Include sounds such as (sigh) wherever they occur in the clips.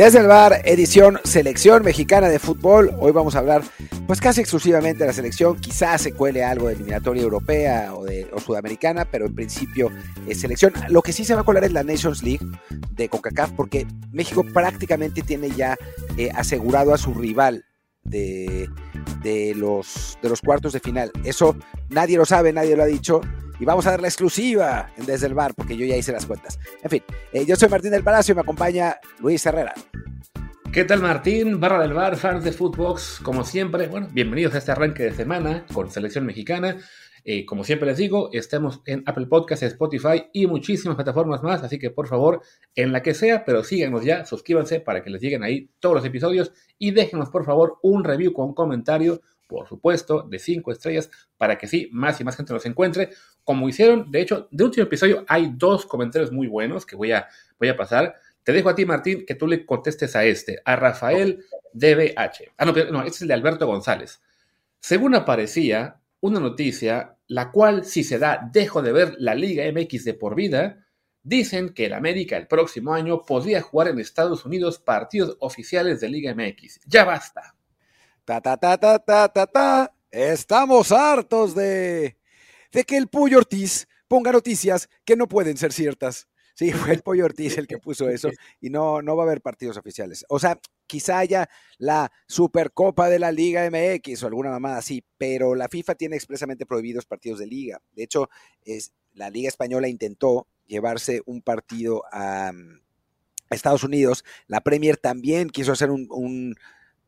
Desde el bar, edición Selección Mexicana de Fútbol. Hoy vamos a hablar, pues casi exclusivamente de la selección. Quizás se cuele algo de eliminatoria europea o, de, o sudamericana, pero en principio es selección. Lo que sí se va a colar es la Nations League de CONCACAF, porque México prácticamente tiene ya eh, asegurado a su rival de, de, los, de los cuartos de final. Eso nadie lo sabe, nadie lo ha dicho y vamos a dar la exclusiva desde el bar, porque yo ya hice las cuentas. En fin, eh, yo soy Martín del Palacio y me acompaña Luis Herrera. ¿Qué tal Martín? Barra del bar, fans de Footbox, como siempre, bueno, bienvenidos a este arranque de semana con selección mexicana. Eh, como siempre les digo, estamos en Apple Podcasts, Spotify y muchísimas plataformas más, así que por favor, en la que sea, pero síganos ya, suscríbanse para que les lleguen ahí todos los episodios y déjenos por favor un review con comentario, por supuesto, de 5 estrellas, para que sí, más y más gente nos encuentre como hicieron, de hecho, de último episodio hay dos comentarios muy buenos que voy a, voy a pasar. Te dejo a ti, Martín, que tú le contestes a este, a Rafael DBH. Ah, no, no, este es el de Alberto González. Según aparecía una noticia, la cual, si se da, dejo de ver la Liga MX de por vida, dicen que el América el próximo año podría jugar en Estados Unidos partidos oficiales de Liga MX. Ya basta. Ta, ta, ta, ta, ta, ta, ta. Estamos hartos de de que el Pollo Ortiz ponga noticias que no pueden ser ciertas. Sí, fue el Pollo Ortiz el que puso eso (laughs) y no, no va a haber partidos oficiales. O sea, quizá haya la Supercopa de la Liga MX o alguna mamada así, pero la FIFA tiene expresamente prohibidos partidos de liga. De hecho, es, la Liga Española intentó llevarse un partido a, Estados Unidos. La Premier también quiso hacer un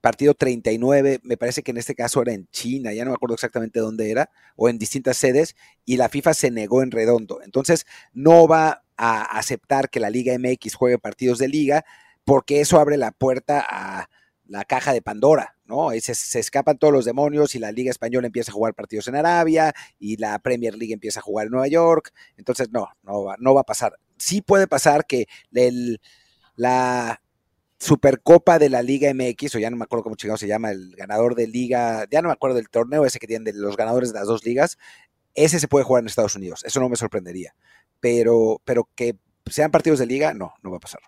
partido 39, me parece que en este caso era en China, ya no me acuerdo exactamente dónde era, o en distintas sedes, y la FIFA se negó en redondo. Entonces, no va a aceptar que la Liga MX juegue partidos de liga, porque eso abre la puerta a la caja de Pandora, ¿no? Se, se, escapan todos los demonios y la Liga Española empieza a jugar partidos en Arabia y la Premier League empieza a jugar en Nueva York. Entonces, no, no va, no va a pasar. Sí puede pasar que el, la Supercopa de la Liga MX, o ya no me acuerdo cómo chingado se llama, el ganador de liga, ya no me acuerdo del torneo ese que tienen de los ganadores de las dos ligas, ese se puede jugar en Estados Unidos, eso no me sorprendería, pero, pero que sean partidos de liga, no, no va a pasar.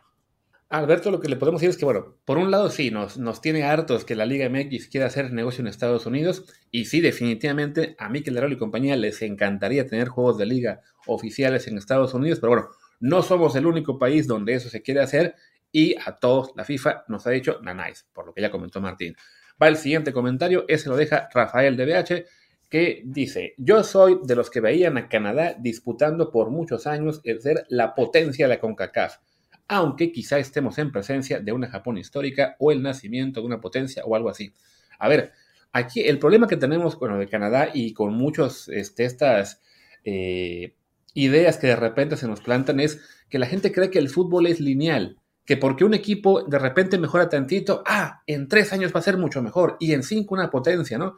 Alberto, lo que le podemos decir es que, bueno, por un lado sí, nos, nos tiene hartos que la Liga MX quiera hacer negocio en Estados Unidos, y sí, definitivamente a Mikel Herrero y compañía les encantaría tener juegos de liga oficiales en Estados Unidos, pero bueno, no somos el único país donde eso se quiere hacer y a todos la FIFA nos ha dicho nanáis, por lo que ya comentó Martín. Va el siguiente comentario, ese lo deja Rafael de BH, que dice, yo soy de los que veían a Canadá disputando por muchos años el ser la potencia de la CONCACAF, aunque quizá estemos en presencia de una Japón histórica o el nacimiento de una potencia o algo así. A ver, aquí el problema que tenemos con lo de Canadá y con muchos este, estas eh, ideas que de repente se nos plantan es que la gente cree que el fútbol es lineal que porque un equipo de repente mejora tantito, ah, en tres años va a ser mucho mejor y en cinco una potencia, ¿no?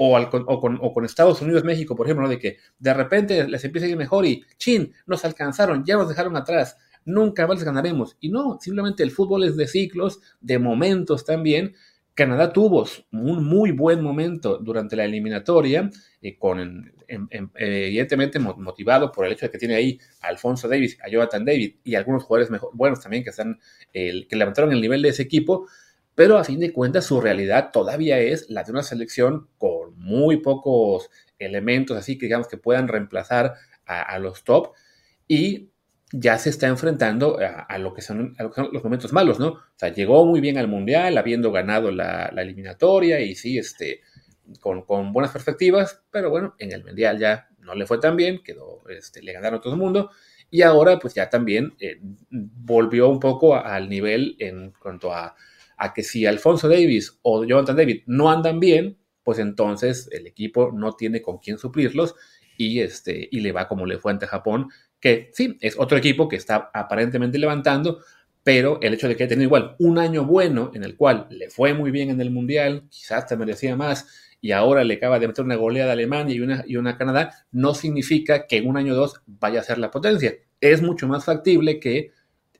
O, con, Estados Unidos, México, por ejemplo, de que de repente les empieza a ir mejor y, chin, nos alcanzaron, ya nos dejaron atrás, nunca más ganaremos. Y no, simplemente el fútbol es de ciclos, de momentos también, Canadá tuvo un muy buen momento durante la eliminatoria, eh, con, evidentemente motivado por el hecho de que tiene ahí a Alfonso Davis, a Jonathan David y algunos jugadores mejor, buenos también que, están, que levantaron el nivel de ese equipo, pero a fin de cuentas su realidad todavía es la de una selección con muy pocos elementos así que digamos que puedan reemplazar a, a los top. Y ya se está enfrentando a, lo que son, los momentos malos, ¿no? O sea, llegó muy bien al Mundial, habiendo ganado la, eliminatoria y sí, este, con, buenas perspectivas, pero bueno, en el Mundial ya no le fue tan bien, quedó, este, le ganaron a todo el mundo y ahora pues ya también eh, volvió un poco al nivel en cuanto a, a que si Alfonso Davis o Jonathan David no andan bien, pues entonces el equipo no tiene con quién suplirlos y, este, y le va como le fue ante Japón, que sí, es otro equipo que está aparentemente levantando, pero el hecho de que haya tenido igual un año bueno en el cual le fue muy bien en el Mundial, quizás te merecía más, y ahora le acaba de meter una goleada a Alemania y una, y una Canadá, no significa que en un año o dos vaya a ser la potencia. Es mucho más factible que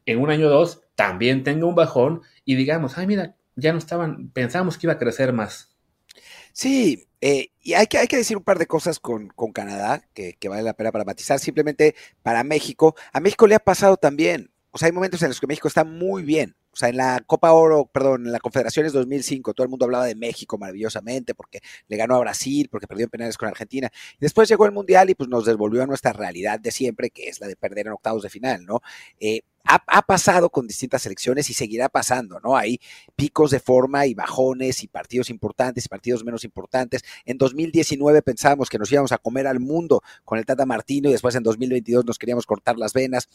en un año o dos también tenga un bajón y digamos, ay, mira, ya no estaban, pensamos que iba a crecer más. Sí, eh, y hay que, hay que decir un par de cosas con, Canadá que, vale la pena para matizar. Simplemente para México, a México le ha pasado también. O sea, hay momentos en los que México está muy bien. O sea, en la Copa Oro, perdón, en la Confederaciones 2005, todo el mundo hablaba de México maravillosamente porque le ganó a Brasil, porque perdió en penales con Argentina. Después llegó el Mundial y pues nos devolvió a nuestra realidad de siempre, que es la de perder en octavos de final, ¿no? Eh, ha, pasado con distintas selecciones y seguirá pasando, ¿no? Hay picos de forma y bajones y partidos importantes y partidos menos importantes. En 2019 pensábamos que nos íbamos a comer al mundo con el Tata Martino y después en 2022 nos queríamos cortar las venas.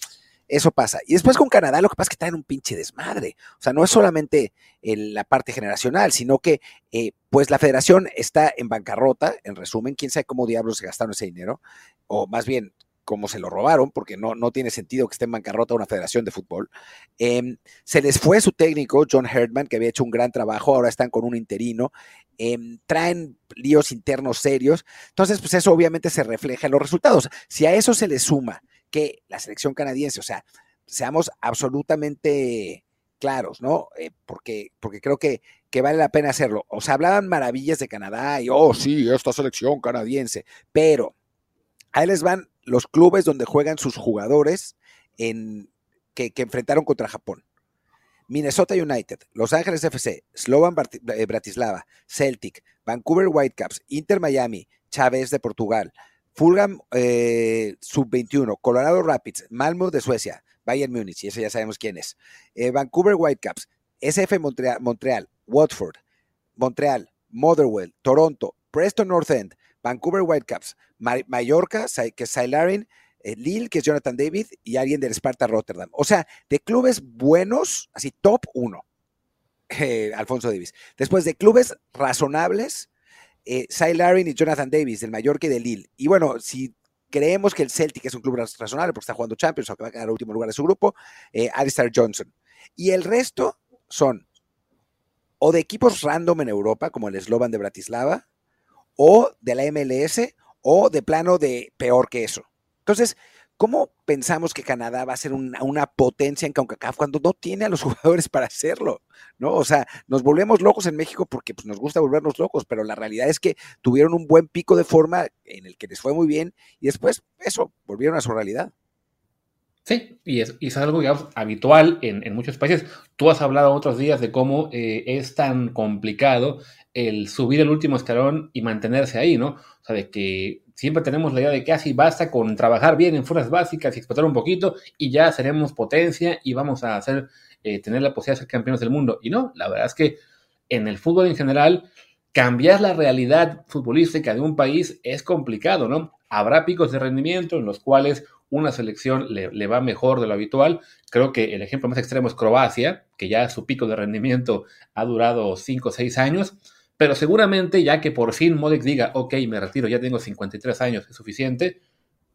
Eso pasa. Y después con Canadá lo que pasa es que está en un pinche desmadre. O sea, no es solamente la parte generacional, sino que eh, pues la federación está en bancarrota, en resumen, quién sabe cómo diablos se gastaron ese dinero, o más bien como se lo robaron, porque no, no tiene sentido que esté en bancarrota una federación de fútbol. Em, se les fue su técnico, John Herdman, que había hecho un gran trabajo, ahora están con un interino, em, traen líos internos serios, entonces pues eso obviamente se refleja en los resultados. Si a eso se le suma que la selección canadiense, o sea, seamos absolutamente claros, ¿no? Eh, porque, porque creo que, que vale la pena hacerlo. O sea, hablaban maravillas de Canadá y, oh, sí, esta selección canadiense, pero ahí les van los clubes donde juegan sus jugadores en, que, enfrentaron contra Japón. Minnesota United, Los Ángeles FC, Slovan eh, Bratislava, Celtic, Vancouver Whitecaps, Inter Miami, Chávez de Portugal, Fulham eh, Sub-21, Colorado Rapids, Malmo de Suecia, Bayern Múnich, y ese ya sabemos quién es, eh, Vancouver Whitecaps, SF Montreal, Montreal, Watford, Montreal, Motherwell, Toronto, Preston North End, Vancouver Whitecaps, Mallorca, que es Sailarin, eh, Lille, que es Jonathan David, y alguien del Sparta Rotterdam. O sea, de clubes buenos, así top uno, (laughs) eh, Alfonso Davis. Después de clubes razonables, eh, y Jonathan Davis, del Mallorca y del Lille. Y bueno, si creemos que el Celtic es un club razonable porque está jugando Champions, o que va a último lugar de su grupo, eh, Alistair Johnson. Y el resto son o de equipos random en Europa, como el Slovan de Bratislava, o de la MLS o de plano de peor que eso. Entonces, ¿cómo pensamos que Canadá va a ser una, potencia en CONCACAF cuando no tiene a los (laughs) jugadores para hacerlo? ¿No? O sea, nos volvemos locos en México porque pues, nos gusta volvernos locos, pero la realidad es que tuvieron un buen pico de forma en el que les fue muy bien y después eso, volvieron a su realidad. Sí, y es, algo habitual en, muchos países. Tú has hablado otros días de cómo eh, es tan complicado el subir el último escalón y mantenerse ahí, ¿no? O sea, de que siempre tenemos la idea de que así basta con trabajar bien en fuerzas básicas y explotar un poquito y ya seremos potencia y vamos a hacer, eh, tener la posibilidad de ser campeones del mundo. Y no, la verdad es que en el fútbol en general, cambiar la realidad futbolística de un país es complicado, ¿no? Habrá picos de rendimiento en los cuales una selección le, va mejor de lo habitual. Creo que el ejemplo más extremo es Croacia, que ya su pico de rendimiento ha durado 5 o 6 años, pero seguramente ya que por fin Modric diga, ok, me retiro, ya tengo 53 años, es suficiente,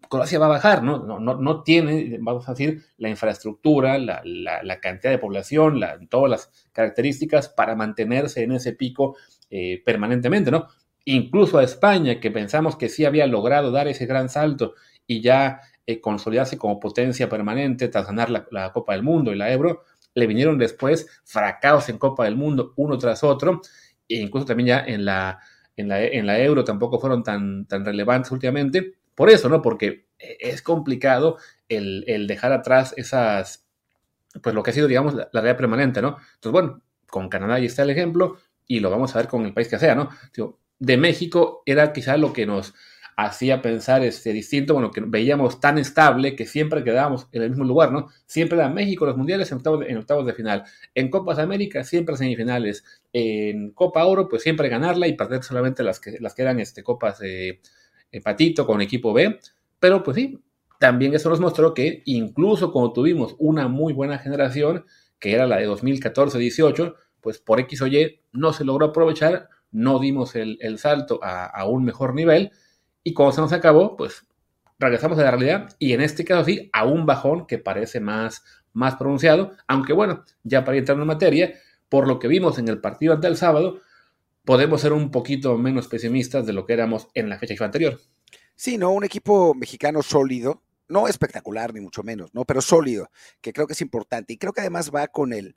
Croacia va a bajar, ¿no? No, no, no tiene, vamos a decir, la infraestructura, la, cantidad de población, todas las características para mantenerse en ese pico eh, permanentemente, ¿no? Incluso a España, que pensamos que sí había logrado dar ese gran salto y ya eh, consolidarse como potencia permanente tras ganar la, Copa del Mundo y la Euro, le vinieron después fracasos en Copa del Mundo uno tras otro, e incluso también ya en la, en la, en la Euro tampoco fueron tan, tan relevantes últimamente. Por eso, ¿no? Porque eh, es complicado el, dejar atrás esas, pues lo que ha sido, digamos, la, realidad permanente, ¿no? Entonces, bueno, con Canadá ahí está el ejemplo y lo vamos a ver con el país que sea, ¿no? de México era quizá lo que nos hacía pensar este, distinto, bueno, que veíamos tan estable que siempre quedábamos en el mismo lugar, ¿no? Siempre era México los mundiales en octavos, de, final. En Copas América siempre semifinales. En Copa Oro, pues siempre ganarla y perder solamente las que, las que eran este, Copas de patito con equipo B. Pero pues sí, también eso nos mostró que incluso cuando tuvimos una muy buena generación, que era la de 2014-18, pues por X o Y no se logró aprovechar, no dimos el, salto a, un mejor nivel y cuando se nos acabó, pues regresamos a la realidad y en este caso sí, a un bajón que parece más, más pronunciado, aunque bueno, ya para entrar en materia, por lo que vimos en el partido ante el sábado, podemos ser un poquito menos pesimistas de lo que éramos en la fecha anterior. Sí, ¿no? Un equipo mexicano sólido, no espectacular ni mucho menos, ¿no? Pero sólido, que creo que es importante. Y creo que además va con el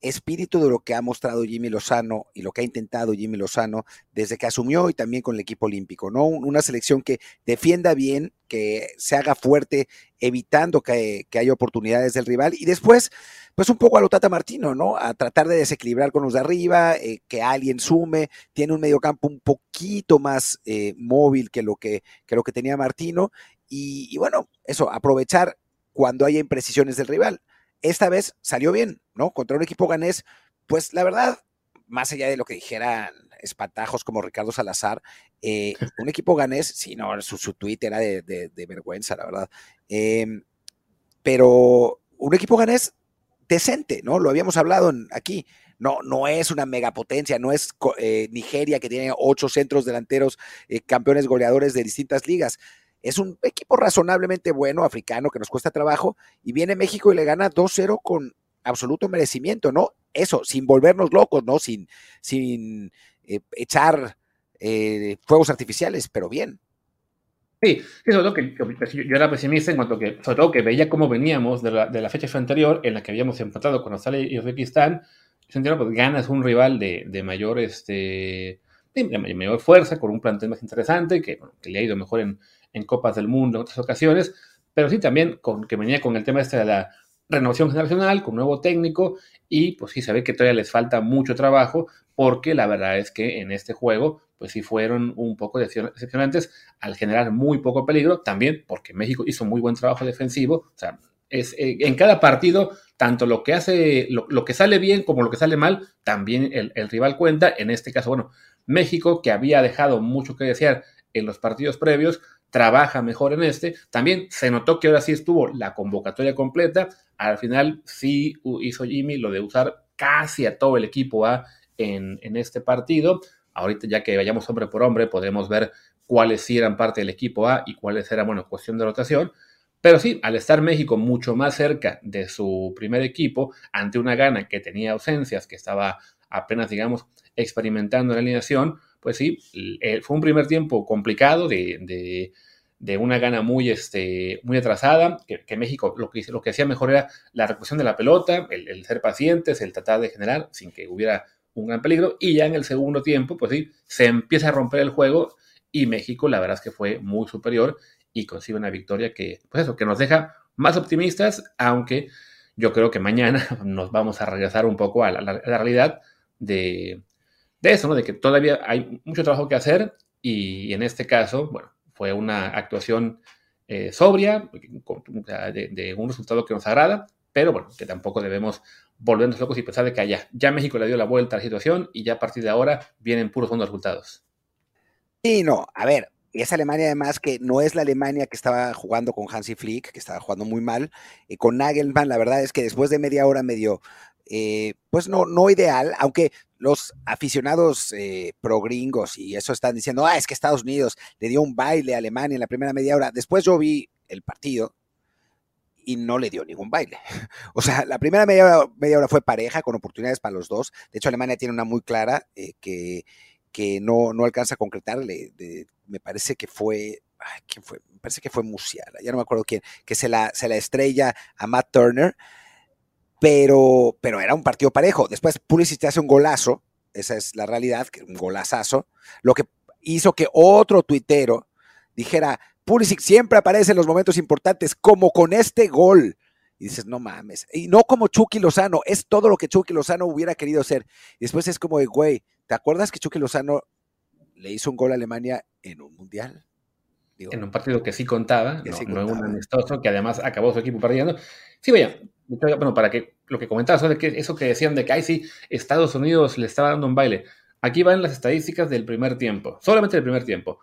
espíritu de lo que ha mostrado Jimmy Lozano y lo que ha intentado Jimmy Lozano desde que asumió y también con el equipo olímpico, ¿no? Una selección que defienda bien, que se haga fuerte, evitando que, haya oportunidades del rival y después, pues un poco a lo Tata Martino, ¿no? A tratar de desequilibrar con los de arriba, eh, que alguien sume, tiene un mediocampo un poquito más eh, móvil que lo que, que lo que tenía Martino y, bueno, eso, aprovechar cuando haya imprecisiones del rival. Esta vez salió bien, ¿no? Contra un equipo ganés, pues la verdad, más allá de lo que dijeran espantajos como Ricardo Salazar, eh, (laughs) un equipo ganés, sí, no, su, su tweet era de, vergüenza, la verdad. Em, pero un equipo ganés decente, ¿no? Lo habíamos hablado aquí. No, no es una megapotencia, no es eh, Nigeria que tiene ocho centros delanteros, eh, campeones goleadores de distintas ligas. Es un equipo razonablemente bueno, africano, que nos cuesta trabajo, y viene México y le gana 2-0 con absoluto merecimiento, ¿no? Eso, sin volvernos locos, ¿no? Sin, sin eh, echar eh, fuegos artificiales, pero bien. Sí, eso es lo que, yo era pesimista en cuanto que, sobre todo que veía cómo veníamos de la, de la fecha anterior en la que habíamos empatado con Australia y Uzbekistán. Yo pues ganas un rival de, de mayor este de mayor fuerza, con un plantel más interesante, que, que le ha ido mejor en, en Copas del Mundo en otras ocasiones, pero sí también con, que venía con el tema este de la renovación generacional, con nuevo técnico, y pues sí se ve que todavía les falta mucho trabajo, porque la verdad es que en este juego, pues sí fueron un poco decepcionantes al generar muy poco peligro, también porque México hizo muy buen trabajo defensivo, o sea, es, eh, en cada partido, tanto lo que hace, lo, que sale bien como lo que sale mal, también el, el rival cuenta, en este caso, bueno, México, que había dejado mucho que desear en los partidos previos, trabaja mejor en este. También se notó que ahora sí estuvo la convocatoria completa. Al final sí hizo Jimmy lo de usar casi a todo el equipo A en, este partido. Ahorita ya que vayamos hombre por hombre podemos ver cuáles sí eran parte del equipo A y cuáles eran, bueno, cuestión de rotación. Pero sí, al estar México mucho más cerca de su primer equipo, ante una gana que tenía ausencias, que estaba apenas, digamos, experimentando la alineación, pues sí, eh, fue un primer tiempo complicado de, una gana muy, este, muy atrasada, que, México lo que, lo que hacía mejor era la recuperación de la pelota, el, ser pacientes, el tratar de generar sin que hubiera un gran peligro, y ya en el segundo tiempo, pues sí, se empieza a romper el juego y México la verdad es que fue muy superior y consigue una victoria que, pues eso, que nos deja más optimistas, aunque yo creo que mañana (laughs) nos vamos a regresar un poco a la realidad de, de eso, ¿no? De que todavía hay mucho trabajo que hacer y en este caso, bueno, fue una actuación eh, sobria, de, un resultado que nos agrada, pero bueno, que tampoco debemos volvernos locos y pensar de que ya, ya México le dio la vuelta a la situación y ya a partir de ahora vienen puros buenos resultados. Sí, no, a ver, y esa Alemania además que no es la Alemania que estaba jugando con Hansi Flick, que estaba jugando muy mal, y con Nagelmann, la verdad es que después de media hora medio, eh, pues no, no ideal, aunque los aficionados eh, pro gringos y eso están diciendo, ah, es que Estados Unidos le dio un baile a Alemania en la primera media hora. Después yo vi el partido y no le dio ningún baile. (laughs) O sea, la primera media hora, media hora fue pareja con oportunidades para los dos. De hecho, Alemania tiene una muy clara eh, que, que no, no alcanza a concretar. me parece que fue ¿quién fue? Me parece que fue Musiala, ya no me acuerdo quién, que se la, se la estrella a Matt Turner pero, pero era un partido parejo. Después Pulisic te hace un golazo, esa es la realidad, un golazazo, lo que hizo que otro tuitero dijera, Pulisic siempre aparece en los momentos importantes, como con este gol. Y dices, no mames. Y no como Chucky Lozano, es todo lo que Chucky Lozano hubiera querido hacer. Y después es como de, güey, ¿te acuerdas que Chucky Lozano le hizo un gol a Alemania en un mundial? en un partido que sí contaba, no, en un amistoso, que además acabó su equipo perdiendo. Sí, vaya, bueno, para que lo que comentabas, eso que decían de que ahí sí, Estados Unidos le estaba dando un baile. Aquí van las estadísticas del primer tiempo, solamente del primer tiempo.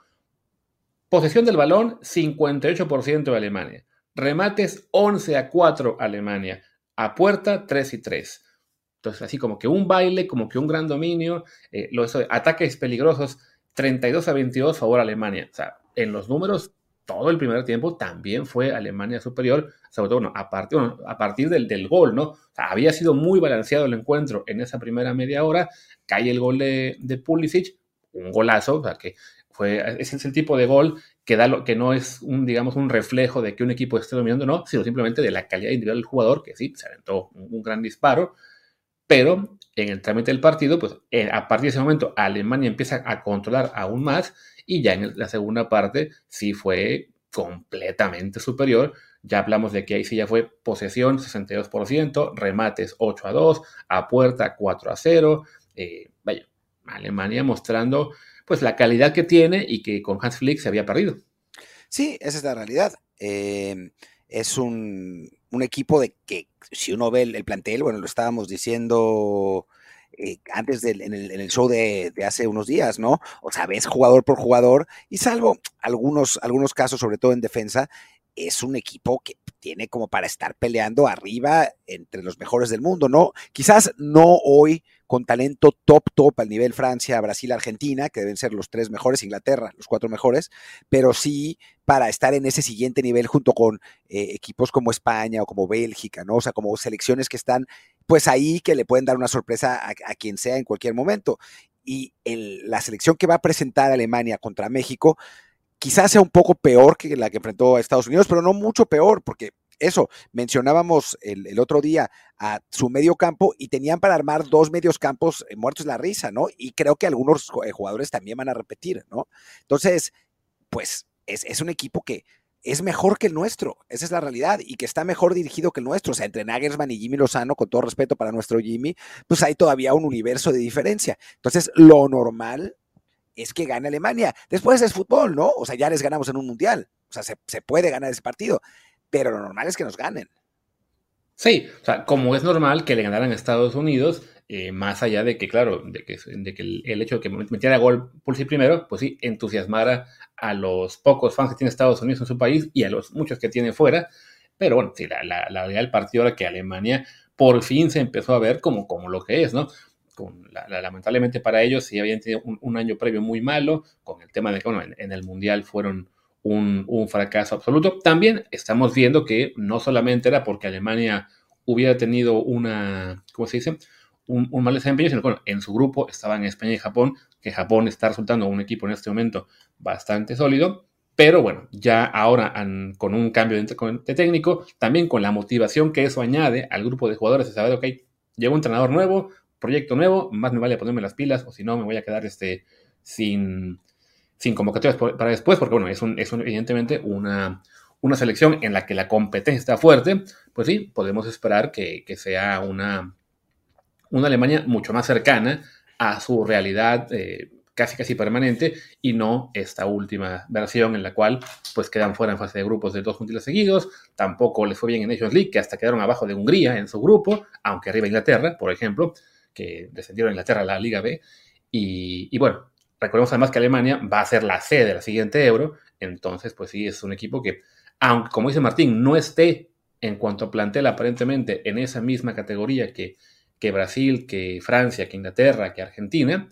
Posesión del balón, 58% de Alemania. Remates 11 a 4 Alemania. A puerta 3 y 3. Entonces, así como que un baile, como que un gran dominio. Eh, ataques peligrosos 32 a 22 favor Alemania. O sea, en los números, todo el primer tiempo también fue Alemania superior, sobre todo a partir, a partir del, del, gol, ¿no? Había sido muy balanceado el encuentro en esa primera media hora. Cae el gol de, de Pulisic, un golazo, o sea, que fue, ese es el tipo de gol que, da lo, que no es un, digamos, un reflejo de que un equipo esté dominando, no, sino simplemente de la calidad individual del jugador, que sí, se aventó un, gran disparo, pero en el trámite del partido, pues eh, a partir de ese momento Alemania empieza a controlar aún más y ya en la segunda parte sí fue completamente superior. Ya hablamos de que ahí sí ya fue posesión 62%, remates 8 a 2, a puerta 4 a 0. Eh, Alemania mostrando pues la calidad que tiene y que con Hans Flick se había perdido. Sí, esa es la realidad. Em, es un, equipo de que si uno ve el, plantel, bueno, lo estábamos diciendo eh, antes del, en, el, show de, hace unos días, ¿no? O sea, ves jugador por jugador y salvo algunos, algunos casos, sobre todo en defensa, es un equipo que tiene como para estar peleando arriba entre los mejores del mundo, ¿no? Quizás no hoy con talento top, top al nivel Francia, Brasil, Argentina, que deben ser los tres mejores, Inglaterra, los cuatro mejores, pero sí para estar en ese siguiente nivel junto con eh, equipos como España o como Bélgica, ¿no? O sea, como selecciones que están pues ahí que le pueden dar una sorpresa a, quien sea en cualquier momento. Y la selección que va a presentar Alemania contra México, quizás sea un poco peor que la que enfrentó a Estados Unidos, pero no mucho peor, porque eso, mencionábamos el, otro día a su medio campo y tenían para armar dos medios campos eh, muertos la risa, ¿no? Y creo que algunos eh, jugadores también van a repetir, ¿no? Entonces, pues es, es, un equipo que es mejor que el nuestro, esa es la realidad, y que está mejor dirigido que el nuestro. O sea, entre Nagelsmann y Jimmy Lozano, con todo respeto para nuestro Jimmy, pues hay todavía un universo de diferencia. Entonces, lo normal es que gane Alemania. Después es fútbol, ¿no? O sea, ya les ganamos en un mundial. O sea, se, se puede ganar ese partido pero lo normal es que nos ganen. Sí, o sea, como es normal que le ganaran a Estados Unidos, eh, más allá de que, claro, de que, de que el, hecho de que metiera gol Pulsi primero, pues sí, entusiasmara a los pocos fans que tiene Estados Unidos en su país y a los muchos que tiene fuera. Pero bueno, sí, la, la, la realidad del partido era que Alemania por fin se empezó a ver como, como lo que es, ¿no? Con lamentablemente para ellos sí habían tenido un, año previo muy malo, con el tema de que, bueno, en el Mundial fueron un, fracaso absoluto. También estamos viendo que no solamente era porque Alemania hubiera tenido una, ¿cómo se dice? Un, mal desempeño, sino que en su grupo estaban España y Japón, que Japón está resultando un equipo en este momento bastante sólido. Pero bueno, ya ahora con un cambio de, técnico, también con la motivación que eso añade al grupo de jugadores de saber, ok, llegó un entrenador nuevo, proyecto nuevo, más me vale ponerme las pilas o si no me voy a quedar este, sin, sin convocatorias para después, porque bueno, es, un, es evidentemente una, una selección en la que la competencia está fuerte, pues sí, podemos esperar que, sea una, una Alemania mucho más cercana a su realidad eh, casi casi permanente y no esta última versión en la cual pues quedan fuera en fase de grupos de dos mundiales seguidos, tampoco les fue bien en Nations League, que hasta quedaron abajo de Hungría en su grupo, aunque arriba Inglaterra, por ejemplo, que descendieron a Inglaterra a la Liga B, y, y bueno, Recordemos además que Alemania va a ser la sede de la siguiente Euro, entonces pues sí, es un equipo que, aunque como dice Martín, no esté en cuanto a plantel aparentemente en esa misma categoría que, que Brasil, que Francia, que Inglaterra, que Argentina,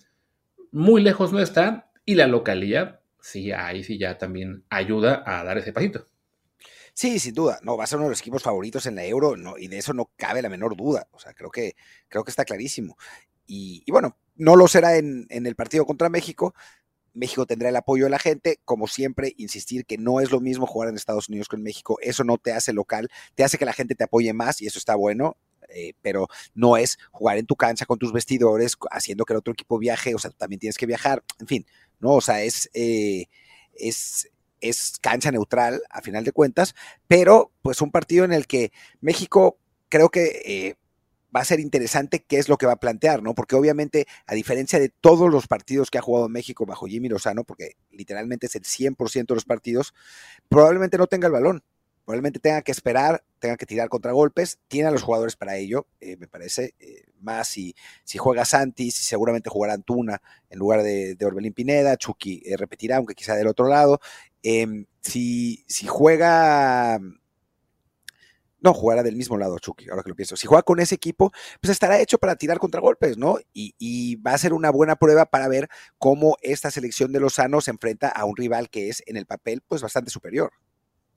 muy lejos no está y la localidad sí, ahí sí ya también ayuda a dar ese pasito. Sí, sin duda, no, va a ser uno de los equipos favoritos en la Euro, no, y de eso no cabe la menor duda. O sea, creo que, creo que está clarísimo. Y, bueno, no lo será en, el partido contra México. México tendrá el apoyo de la gente, como siempre, insistir que no es lo mismo jugar en Estados Unidos que en México, eso no te hace local, te hace que la gente te apoye más y eso está bueno, eh, pero no es jugar en tu cancha con tus vestidores, haciendo que el otro equipo viaje, o sea, también tienes que viajar, en fin, no, o sea, es, eh, es, es cancha neutral a final de cuentas, pero pues un partido en el que México creo que eh, va a ser interesante qué es lo que va a plantear, ¿no? Porque obviamente, a diferencia de todos los partidos que ha jugado México bajo Jimmy Lozano, porque literalmente es el 100% de los partidos, probablemente no tenga el balón. Probablemente tenga que esperar, tenga que tirar contragolpes. Tiene a los jugadores para ello, eh, me parece. Eh, más si, si juega Santis, seguramente jugará Antuna en lugar de, Orbelín Pineda. Chucky eh, repetirá, aunque quizá del otro lado. Em, si, si juega No, jugará del mismo lado, Chucky, ahora que lo pienso. Si juega con ese equipo, pues estará hecho para tirar contragolpes, ¿no? Y, y va a ser una buena prueba para ver cómo esta selección de Lozano se enfrenta a un rival que es en el papel, pues bastante superior.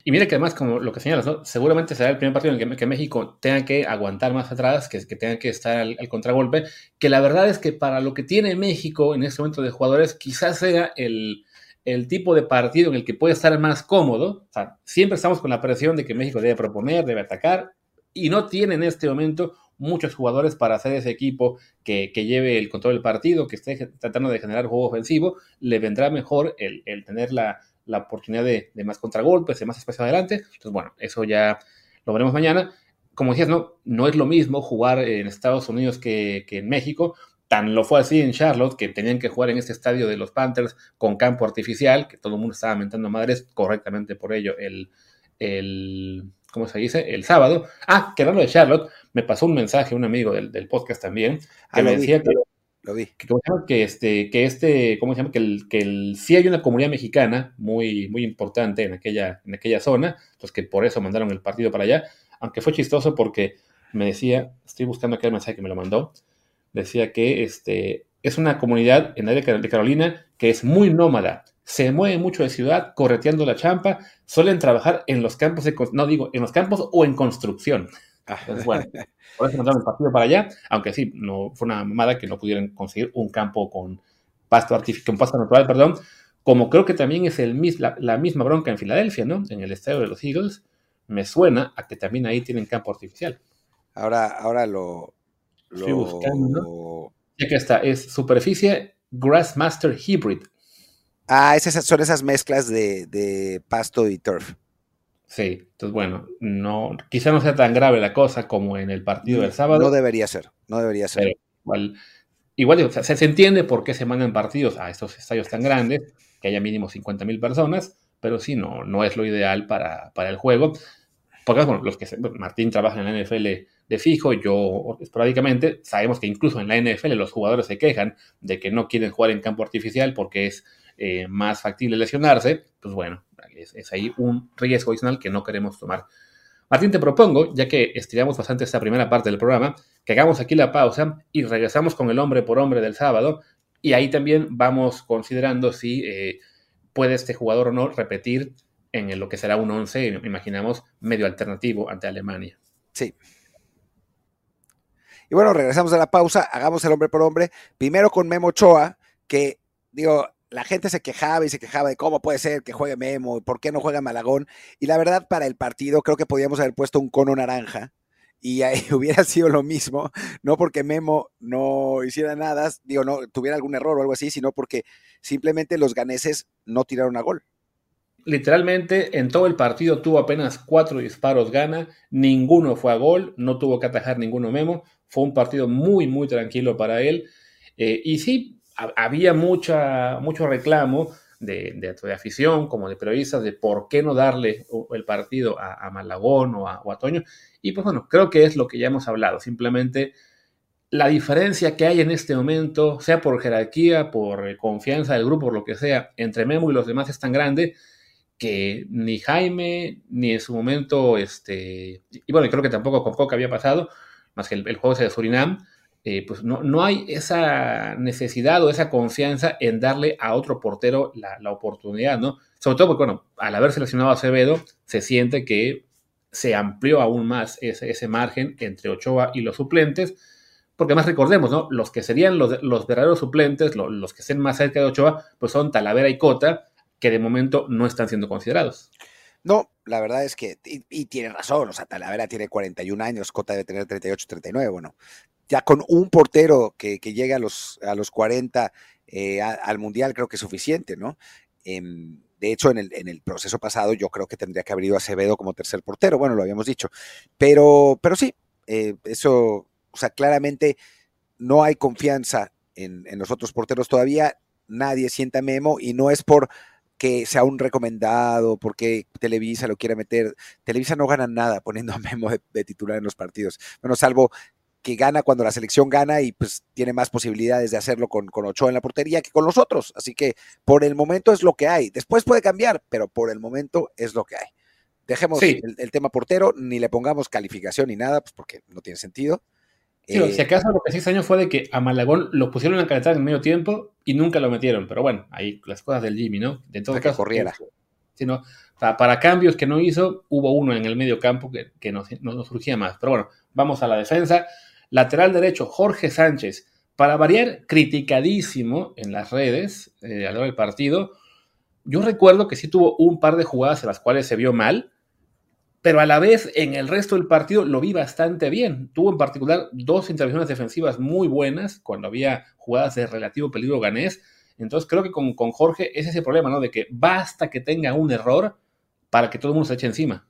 Y mire que además, como lo que señalas, ¿no? seguramente será el primer partido en el que, México tenga que aguantar más atrás, que, que tenga que estar al, contragolpe, que la verdad es que para lo que tiene México en este momento de jugadores, quizás sea el, el tipo de partido en el que puede estar más cómodo. Siempre estamos con la presión de que México debe proponer, debe atacar, y no tiene en este momento muchos jugadores para hacer ese equipo que, que lleve el control del partido, que esté tratando de generar juego ofensivo, le vendrá mejor el, el tener la, la oportunidad de, más contragolpes, de más espacio adelante. Entonces, bueno, eso ya lo veremos mañana. Como decías, no, no es lo mismo jugar en Estados Unidos que, en México. Tan lo fue así en Charlotte, que tenían que jugar en este estadio de los Panthers con campo artificial, que todo el mundo estaba mentando madres correctamente por ello el, el ¿cómo se dice? El sábado. Ah, que hablando de Charlotte, me pasó un mensaje un amigo del, podcast también, que ah, me decía que lo vi. Que, que este, que este, ¿cómo se llama? Que, el, que el, sí hay una comunidad mexicana muy, muy importante en aquella, en aquella zona, pues que por eso mandaron el partido para allá, aunque fue chistoso porque me decía, estoy buscando aquel mensaje que me lo mandó, decía que este, es una comunidad en área de Carolina que es muy nómada, se mueve mucho de ciudad, correteando la champa, suelen trabajar en los campos, de, no digo, en los campos o en construcción. Entonces, bueno, por eso mandaron el partido para allá, aunque sí, no fue una mamada que no pudieran conseguir un campo con pasto artificial, con pasto natural, perdón, como creo que también es el, la, la, misma bronca en Filadelfia, ¿no? En el estadio de los Eagles, me suena a que también ahí tienen campo artificial. Ahora, ahora lo, Estoy buscando, ¿no? Ya que está, es superficie Grassmaster Hybrid. Ah, esas son esas mezclas de, de pasto y turf. Sí, entonces bueno, no, quizá no sea tan grave la cosa como en el partido del sábado. No debería ser, no debería ser. igual, igual se, entiende por qué se mandan partidos a estos estadios tan grandes, que haya mínimo 50 mil personas, pero sí, no, no es lo ideal para, para el juego. Porque, bueno, los que Martín trabaja en la NFL de fijo, yo esporádicamente, sabemos que incluso en la NFL los jugadores se quejan de que no quieren jugar en campo artificial porque es eh, más factible lesionarse. Pues bueno, es, ahí un riesgo adicional que no queremos tomar. Martín, te propongo, ya que estiramos bastante esta primera parte del programa, que hagamos aquí la pausa y regresamos con el hombre por hombre del sábado. Y ahí también vamos considerando si eh, puede este jugador o no repetir en lo que será un 11, imaginamos, medio alternativo ante Alemania. Sí. Y bueno, regresamos a la pausa, hagamos el hombre por hombre. Primero con Memo Ochoa, que, digo, la gente se quejaba y se quejaba de cómo puede ser que juegue Memo, por qué no juega Malagón. Y la verdad, para el partido, creo que podíamos haber puesto un cono naranja y ahí (laughs) hubiera sido lo mismo, no porque Memo no hiciera nada, digo, no tuviera algún error o algo así, sino porque simplemente los ganeses no tiraron a gol. Literalmente en todo el partido tuvo apenas cuatro disparos gana, ninguno fue a gol, no tuvo que atajar ninguno Memo, fue un partido muy, muy tranquilo para él. Eh, y sí, había mucha, mucho reclamo de, de, afición como de periodistas de por qué no darle el partido a, Malagón o a, Toño. Y pues bueno, creo que es lo que ya hemos hablado. Simplemente la diferencia que hay en este momento, sea por jerarquía, por confianza del grupo, por lo que sea, entre Memo y los demás es tan grande que ni Jaime, ni en su momento, este, y bueno, creo que tampoco con Coca había pasado, más que el, juego de Surinam, eh, pues no, no, hay esa necesidad o esa confianza en darle a otro portero la, oportunidad, ¿no? Sobre todo porque, bueno, al haber seleccionado a Acevedo, se siente que se amplió aún más ese, ese margen entre Ochoa y los suplentes, porque más recordemos, ¿no? Los que serían los, los verdaderos suplentes, los, que estén más cerca de Ochoa, pues son Talavera y Cota, que de momento no están siendo considerados. No, la verdad es que, y, tiene razón, o sea, Talavera tiene 41 años, Cota debe tener 38, 39, bueno, ya con un portero que, que llegue a los, a los 40 eh, al Mundial creo que es suficiente, ¿no? Em, de hecho, en el, en el, proceso pasado yo creo que tendría que haber ido Acevedo como tercer portero, bueno, lo habíamos dicho, pero, pero sí, eh, eso, o sea, claramente no hay confianza en, en, los otros porteros todavía, nadie sienta memo y no es por que sea un recomendado, porque Televisa lo quiere meter. Televisa no gana nada poniendo a Memo de, de, titular en los partidos. Bueno, salvo que gana cuando la selección gana y pues tiene más posibilidades de hacerlo con, con Ochoa en la portería que con los otros. Así que por el momento es lo que hay. Después puede cambiar, pero por el momento es lo que hay. dejemos el, tema portero, ni le pongamos calificación ni nada, pues porque no tiene sentido. Sí, si eh, acaso lo que sí extraño fue de que a Malagón lo pusieron a calentar en medio tiempo y nunca lo metieron. Pero bueno, ahí las cosas del Jimmy, ¿no? De todo caso. Que corriera. Sino, para, cambios que no hizo, hubo uno en el medio campo que, que nos, surgía más. Pero bueno, vamos a la defensa. Lateral derecho, Jorge Sánchez. Para variar, criticadísimo en las redes eh, a lo del partido. Yo recuerdo que sí tuvo un par de jugadas en las cuales se vio mal, pero a la vez en el resto del partido lo vi bastante bien. Tuvo en particular dos intervenciones defensivas muy buenas cuando había jugadas de relativo peligro ganés. Entonces creo que con, con Jorge es ese problema, ¿no? De que basta que tenga un error para que todo el mundo se eche encima.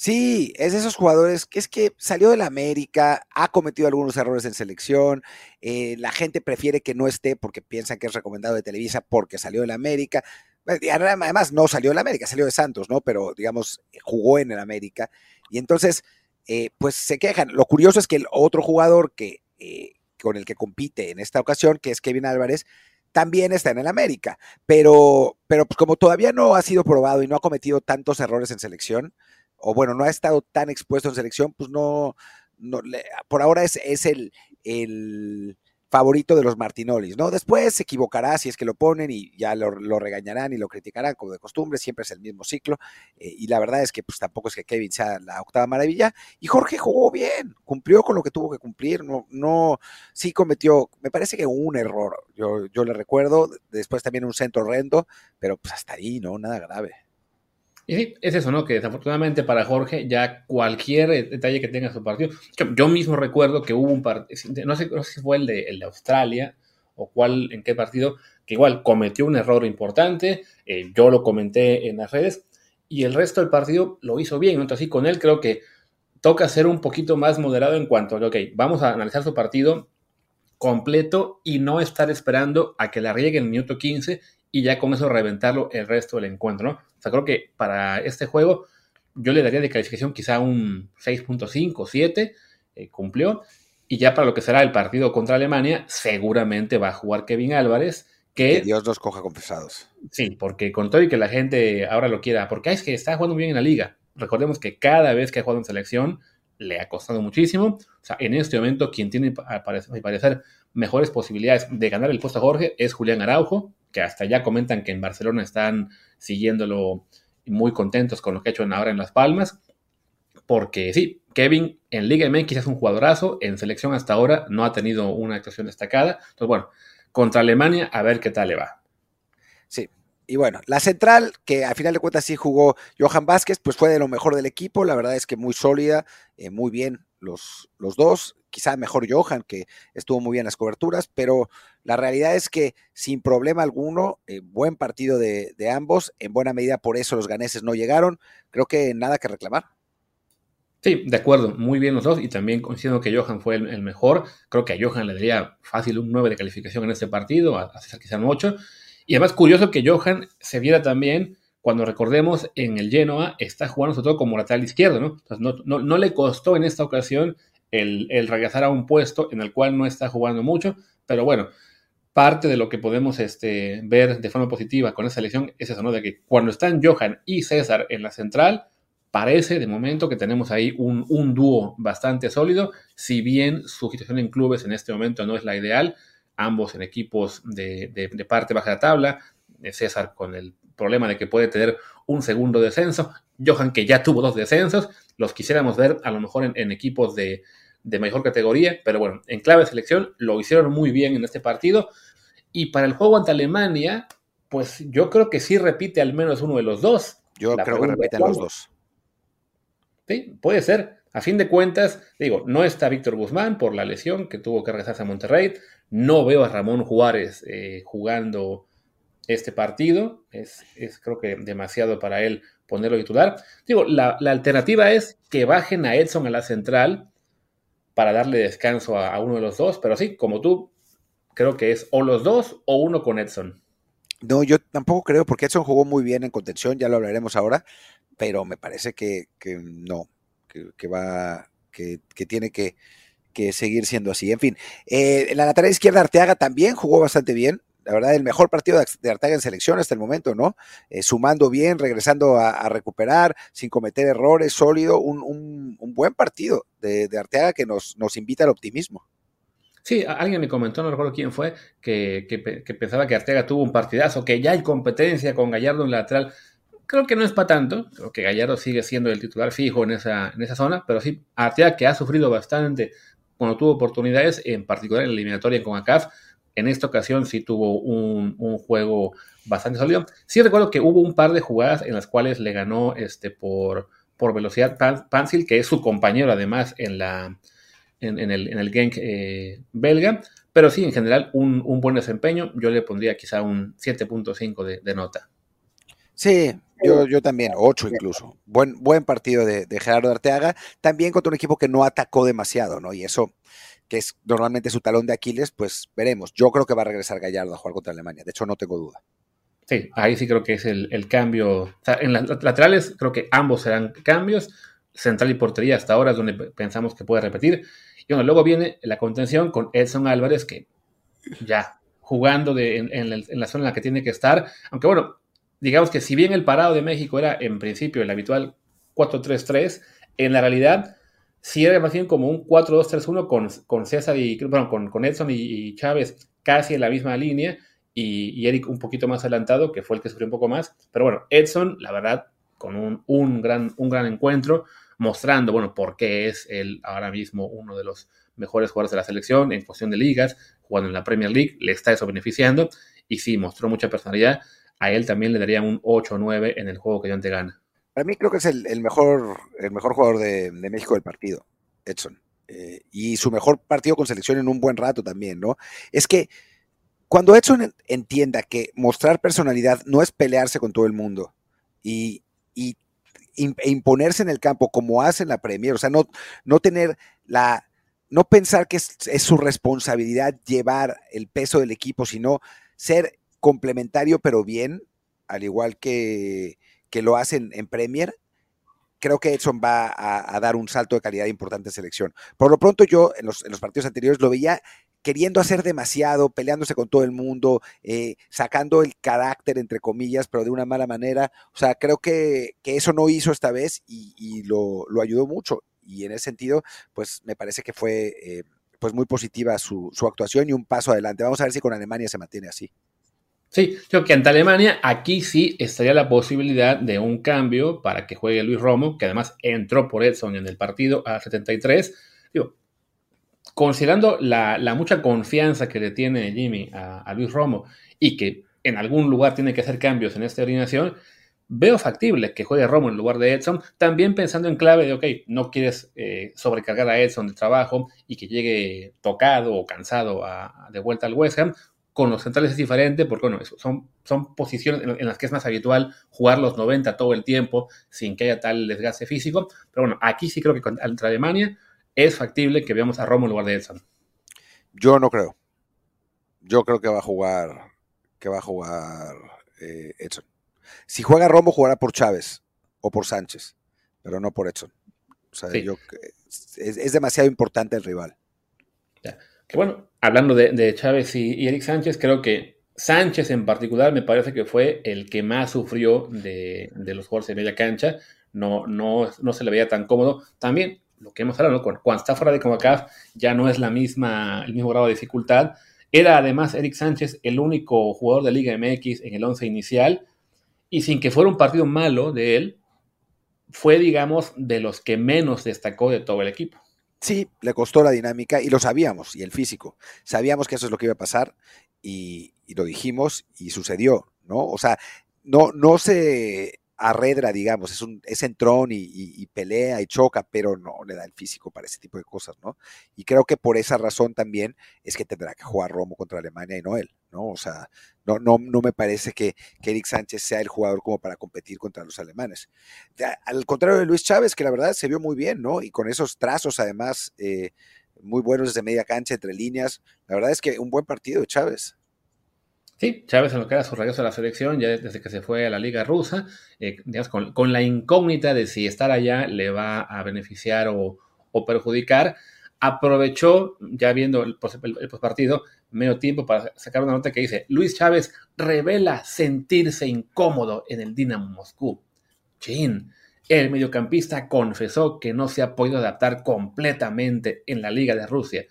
Sí, es de esos jugadores que es que salió de la América, ha cometido algunos errores en selección, eh, la gente prefiere que no esté porque piensan que es recomendado de Televisa porque salió de la América. Además, no salió de la América, salió de Santos, ¿no? Pero, digamos, jugó en el América. Y entonces, eh, pues se quejan. Lo curioso es que el otro jugador que, eh, con el que compite en esta ocasión, que es Kevin Álvarez, también está en el América. Pero, pero pues como todavía no ha sido probado y no ha cometido tantos errores en selección, o bueno, no ha estado tan expuesto en selección, pues no, no por ahora es, es el, favorito de los Martinolis, ¿no? Después se equivocará si es que lo ponen y ya lo, regañarán y lo criticarán como de costumbre, siempre es el mismo ciclo. Eh, y la verdad es que pues tampoco es que Kevin sea la octava maravilla. Y Jorge jugó bien, cumplió con lo que tuvo que cumplir, no, no, sí cometió, me parece que un error, yo, yo le recuerdo, después también un centro horrendo, pero pues hasta ahí, ¿no? Nada grave. Y sí, es eso, ¿no? Que desafortunadamente para Jorge ya cualquier detalle que tenga su partido, yo mismo recuerdo que hubo un partido, no sé, si fue el de, el de, Australia o cuál, en qué partido, que igual cometió un error importante, eh, yo lo comenté en las redes, y el resto del partido lo hizo bien, Entonces, sí, con él creo que toca ser un poquito más moderado en cuanto a, ok, vamos a analizar su partido completo y no estar esperando a que la riegue en el minuto 15 y ya con eso reventarlo el resto del encuentro, ¿no? O sea, creo que para este juego yo le daría de calificación quizá un 6.5, 7, eh, cumplió. Y ya para lo que será el partido contra Alemania, seguramente va a jugar Kevin Álvarez. Que, Dios nos coja confesados. Sí, porque con todo y que la gente ahora lo quiera, porque es que está jugando bien en la liga. Recordemos que cada vez que ha jugado en selección le ha costado muchísimo. O sea, en este momento quien tiene, a parecer, mejores posibilidades de ganar el puesto a Jorge es Julián Araujo, que hasta ya comentan que en Barcelona están siguiéndolo muy contentos con lo que ha hecho ahora en Las Palmas. Porque sí, Kevin en Liga MX es un jugadorazo, en selección hasta ahora no ha tenido una actuación destacada. Entonces, bueno, contra Alemania, a ver qué tal le va. Sí, y bueno, la central, que al final de cuentas sí jugó Johan Vázquez, pues fue de lo mejor del equipo. La verdad es que muy sólida, eh, muy bien los, los dos. Quizá mejor Johan, que estuvo muy bien en las coberturas, pero la realidad es que sin problema alguno, eh, buen partido de, ambos. En buena medida por eso los ganeses no llegaron. Creo que nada que reclamar. Sí, de acuerdo, muy bien los dos y también coincido que Johan fue el, mejor. Creo que a Johan le daría fácil un 9 de calificación en este partido, a, César quizá un 8. Y además curioso que Johan se viera también cuando recordemos en el Genoa está jugando sobre todo como lateral izquierdo, ¿no? Entonces no, no le costó en esta ocasión el, regresar a un puesto en el cual no está jugando mucho, pero bueno, parte de lo que podemos este, ver de forma positiva con esa selección es eso, ¿no? De que cuando están Johan y César en la central, parece de momento que tenemos ahí un, dúo bastante sólido, si bien su situación en clubes en este momento no es la ideal, ambos en equipos de, de, parte baja de la tabla, César con el problema de que puede tener un segundo descenso, Johan que ya tuvo dos descensos, los quisiéramos ver a lo mejor en, equipos de, mejor categoría, pero bueno, en clave de selección lo hicieron muy bien en este partido. Y para el juego ante Alemania, pues yo creo que sí repite al menos uno de los dos. Yo creo que repiten los dos. Sí, puede ser. A fin de cuentas, digo, no está Víctor Guzmán por la lesión que tuvo que regresarse a Monterrey. No veo a Ramón Juárez eh, jugando este partido. Es, es, creo que demasiado para él ponerlo titular. Digo, la, alternativa es que bajen a Edson a la central para darle descanso a, uno de los dos, pero sí, como tú, creo que es o los dos o uno con Edson. No, yo tampoco creo, porque Edson jugó muy bien en contención, ya lo hablaremos ahora, pero me parece que, no, que, va, que, tiene que, seguir siendo así. En fin, eh, en la lateral izquierda Arteaga también jugó bastante bien, la verdad, el mejor partido de Arteaga en selección hasta el momento, ¿no? Eh, sumando bien, regresando a, recuperar, sin cometer errores, sólido, un, buen partido de, Arteaga que nos, nos invita al optimismo. Sí, alguien me comentó, no recuerdo quién fue, que, pensaba que Arteaga tuvo un partidazo, que ya hay competencia con Gallardo en lateral. Creo que no es para tanto, creo que Gallardo sigue siendo el titular fijo en esa, en esa zona, pero sí, Arteaga que ha sufrido bastante cuando tuvo oportunidades, en particular en la eliminatoria con ACAF, en esta ocasión sí tuvo un, juego bastante sólido. Sí recuerdo que hubo un par de jugadas en las cuales le ganó este, por, por velocidad Pansil, que es su compañero además en, la, en, el, en el gang eh, belga. Pero sí, en general, un, buen desempeño. Yo le pondría quizá un 7.5 de, de, nota. Sí, yo, yo también, 8 incluso. Buen, buen partido de, de Gerardo Arteaga. También contra un equipo que no atacó demasiado, ¿no? Y eso que es normalmente su talón de Aquiles, pues veremos. Yo creo que va a regresar Gallardo a jugar contra Alemania. De hecho, no tengo duda. Sí, ahí sí creo que es el, cambio. en las laterales creo que ambos serán cambios. Central y portería hasta ahora es donde pensamos que puede repetir. Y bueno, luego viene la contención con Edson Álvarez, que ya jugando de, en, la zona en la que tiene que estar. Aunque bueno, digamos que si bien el parado de México era en principio el habitual 4-3-3, en la realidad si era más bien como un 4-2-3-1 con, con César y, bueno, con, con Edson y, Chávez casi en la misma línea y, Eric un poquito más adelantado, que fue el que sufrió un poco más. Pero bueno, Edson, la verdad, con un, un, gran, un gran encuentro, mostrando, bueno, por qué es él ahora mismo uno de los mejores jugadores de la selección en cuestión de ligas, jugando en la Premier League, le está eso beneficiando y sí, mostró mucha personalidad. A él también le daría un 8 o 9 en el juego que yo te gana. Para mí creo que es el, mejor, el mejor jugador de, México del partido, Edson. Eh, y su mejor partido con selección en un buen rato también, ¿no? Es que cuando Edson entienda que mostrar personalidad no es pelearse con todo el mundo y, e imponerse en el campo como hace en la Premier, o sea, no, no tener la, no pensar que es, su responsabilidad llevar el peso del equipo, sino ser complementario pero bien, al igual que, que lo hacen en Premier, creo que Edson va a, dar un salto de calidad importante en selección. Por lo pronto yo en los, partidos anteriores lo veía queriendo hacer demasiado, peleándose con todo el mundo, eh, sacando el carácter, entre comillas, pero de una mala manera. O sea, creo que, eso no hizo esta vez y, lo, ayudó mucho. Y en ese sentido, pues me parece que fue eh, pues muy positiva su, su actuación y un paso adelante. Vamos a ver si con Alemania se mantiene así. Sí, creo que ante Alemania aquí sí estaría la posibilidad de un cambio para que juegue Luis Romo, que además entró por Edson en el partido a 73. Digo, considerando la, mucha confianza que le tiene Jimmy a, Luis Romo y que en algún lugar tiene que hacer cambios en esta alineación, veo factible que juegue Romo en lugar de Edson, también pensando en clave de, ok, no quieres eh, sobrecargar a Edson de trabajo y que llegue tocado o cansado de vuelta al West Ham, con los centrales es diferente porque bueno, son, son posiciones en, las que es más habitual jugar los 90 todo el tiempo sin que haya tal desgaste físico. Pero bueno, aquí sí creo que contra Alemania es factible que veamos a Romo en lugar de Edson. Yo no creo. Yo creo que va a jugar que va a jugar eh, Edson. Si juega Romo, jugará por Chávez o por Sánchez, pero no por Edson. O sea, yo, es, demasiado importante el rival. Ya. Que bueno, hablando de, Chávez y, Eric Sánchez, creo que Sánchez en particular me parece que fue el que más sufrió de, los jugadores de media cancha. No, no, no se le veía tan cómodo. También, lo que hemos hablado, cuando, está fuera de Comacaf ya no es la misma, el mismo grado de dificultad. Era además Eric Sánchez el único jugador de Liga MX en el 11 inicial. Y sin que fuera un partido malo de él, fue, digamos, de los que menos destacó de todo el equipo. Sí, le costó la dinámica y lo sabíamos, y el físico. Sabíamos que eso es lo que iba a pasar y, lo dijimos y sucedió, ¿no? O sea, no, no se arredra, digamos, es un es entrón y, pelea y choca, pero no le da el físico para ese tipo de cosas, ¿no? Y creo que por esa razón también es que tendrá que jugar Romo contra Alemania y no él, ¿no? O sea, no, no, no me parece que, que Eric Sánchez sea el jugador como para competir contra los alemanes. Al contrario de Luis Chávez, que la verdad se vio muy bien, ¿no? Y con esos trazos además eh, muy buenos desde media cancha, entre líneas, la verdad es que un buen partido de Chávez. Sí, Chávez en lo que era su regreso a la selección, ya desde que se fue a la liga rusa, eh, con, la incógnita de si estar allá le va a beneficiar o, perjudicar, aprovechó, ya viendo el, el, partido, medio tiempo para sacar una nota que dice, Luis Chávez revela sentirse incómodo en el Dinamo Moscú. Chin, el mediocampista confesó que no se ha podido adaptar completamente en la Liga de Rusia.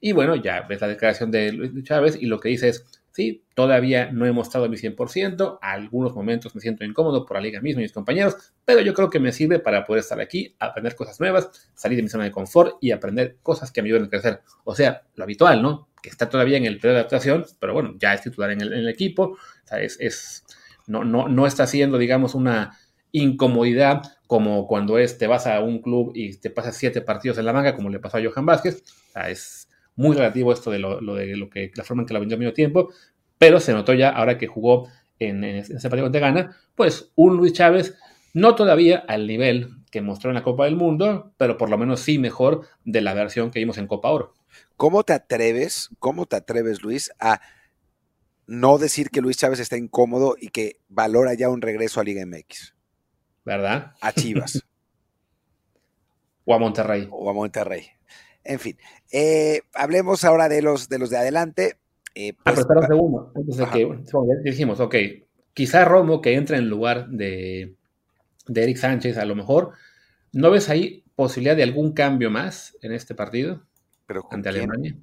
Y bueno, ya ves la declaración de Luis Chávez y lo que dice es, sí, todavía no he mostrado mi 100%, algunos momentos me siento incómodo por la liga misma y mis compañeros, pero yo creo que me sirve para poder estar aquí, aprender cosas nuevas, salir de mi zona de confort y aprender cosas que me ayuden a crecer. O sea, lo habitual, ¿no? Que está todavía en el periodo de adaptación, pero bueno, ya es titular en el, equipo, o sea, es, no, no, no está haciendo, digamos, una incomodidad como cuando es, te vas a un club y te pasas siete partidos en la manga, como le pasó a Johan Vázquez. O sea, es muy relativo esto de lo, de lo que la forma en que la vendió medio tiempo, pero se notó ya ahora que jugó en, ese partido de Gana, pues un Luis Chávez no todavía al nivel que mostró en la Copa del Mundo, pero por lo menos sí mejor de la versión que vimos en Copa Oro. ¿Cómo te atreves, cómo te atreves, Luis, a no decir que Luis Chávez está incómodo y que valora ya un regreso a Liga MX? ¿Verdad? A Chivas. (laughs) o a Monterrey. O a Monterrey. En fin, eh, hablemos ahora de los de los de adelante. Eh, ah, pues, un segundo, antes de que dijimos, ok, quizá Romo que entra en lugar de, de Eric Sánchez, a lo mejor, ¿no ves ahí posibilidad de algún cambio más en este partido ¿Pero ante Alemania?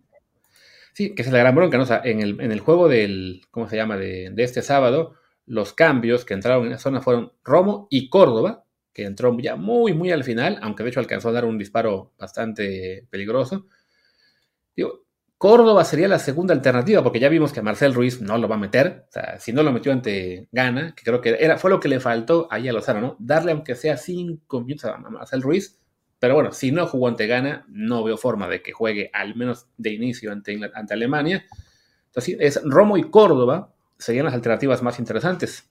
Sí, que es la gran bronca, ¿no? O sea, en el, en el juego del, ¿cómo se llama?, de, de este sábado, los cambios que entraron en la zona fueron Romo y Córdoba, entró ya muy, muy al final, aunque de hecho alcanzó a dar un disparo bastante peligroso. Digo, Córdoba sería la segunda alternativa, porque ya vimos que Marcel Ruiz no lo va a meter. Si no lo metió ante Gana, que creo que era, fue lo que le faltó ahí a Lozano, ¿no? Darle aunque sea cinco minutos a Marcel Ruiz. Pero bueno, si no jugó ante Gana, no veo forma de que juegue al menos de inicio ante, ante Alemania. Entonces, es Romo y Córdoba serían las alternativas más interesantes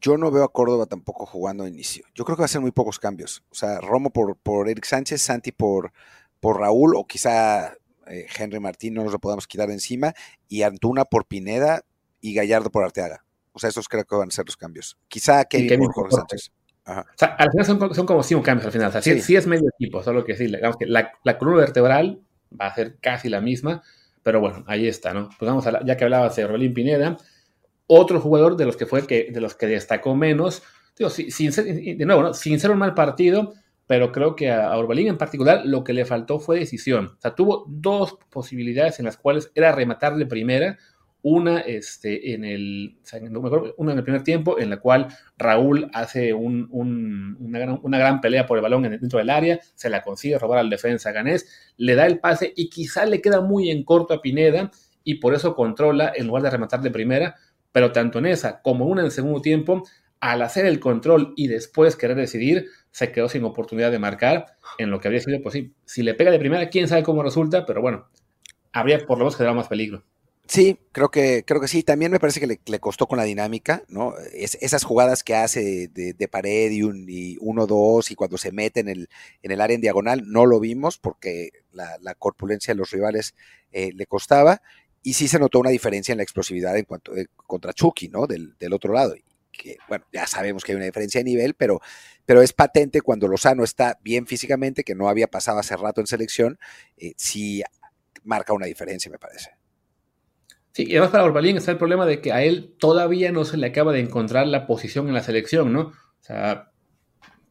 yo no veo a Córdoba tampoco jugando a inicio. Yo creo que va a ser muy pocos cambios. O sea, Romo por, por Eric Sánchez, Santi por, por Raúl, o quizá eh, Henry Martín no nos lo podamos quitar de encima, y Antuna por Pineda y Gallardo por Arteaga. O sea, esos creo que van a ser los cambios. Quizá Kevin, por Jorge Sánchez. O sea, al final son, como cinco cambios al final. O sea, sí. es medio equipo, solo que sí, digamos que la, la, columna vertebral va a ser casi la misma, pero bueno, ahí está, ¿no? Pues vamos a ya que hablabas de Rolín Pineda, otro jugador de los que fue que, de los que destacó menos, digo, sin, ser, de nuevo, sin ser un mal partido, pero creo que a, Orbelín en particular lo que le faltó fue decisión. O sea, tuvo dos posibilidades en las cuales era rematar de primera, una este, en, el, una en el primer tiempo, en la cual Raúl hace un, una, gran, una, gran, pelea por el balón dentro del área, se la consigue robar al defensa ganés, le da el pase y quizá le queda muy en corto a Pineda y por eso controla en lugar de rematar de primera, pero tanto en esa como una en el segundo tiempo, al hacer el control y después querer decidir, se quedó sin oportunidad de marcar en lo que habría sido posible. Pues si le pega de primera, quién sabe cómo resulta, pero bueno, habría por lo menos generado más peligro. Sí, creo que, creo que sí. También me parece que le, costó con la dinámica, ¿no? esas jugadas que hace de, pared y, un, y uno, dos, y cuando se mete en el, en el área en diagonal, no lo vimos porque la, corpulencia de los rivales eh, le costaba y sí se notó una diferencia en la explosividad en cuanto eh, contra Chucky, ¿no? Del, otro lado. Que, bueno, ya sabemos que hay una diferencia de nivel, pero, pero es patente cuando Lozano está bien físicamente, que no había pasado hace rato en selección, eh, sí marca una diferencia, me parece. Sí, y además para Orbalín está el problema de que a él todavía no se le acaba de encontrar la posición en la selección, ¿no? O sea,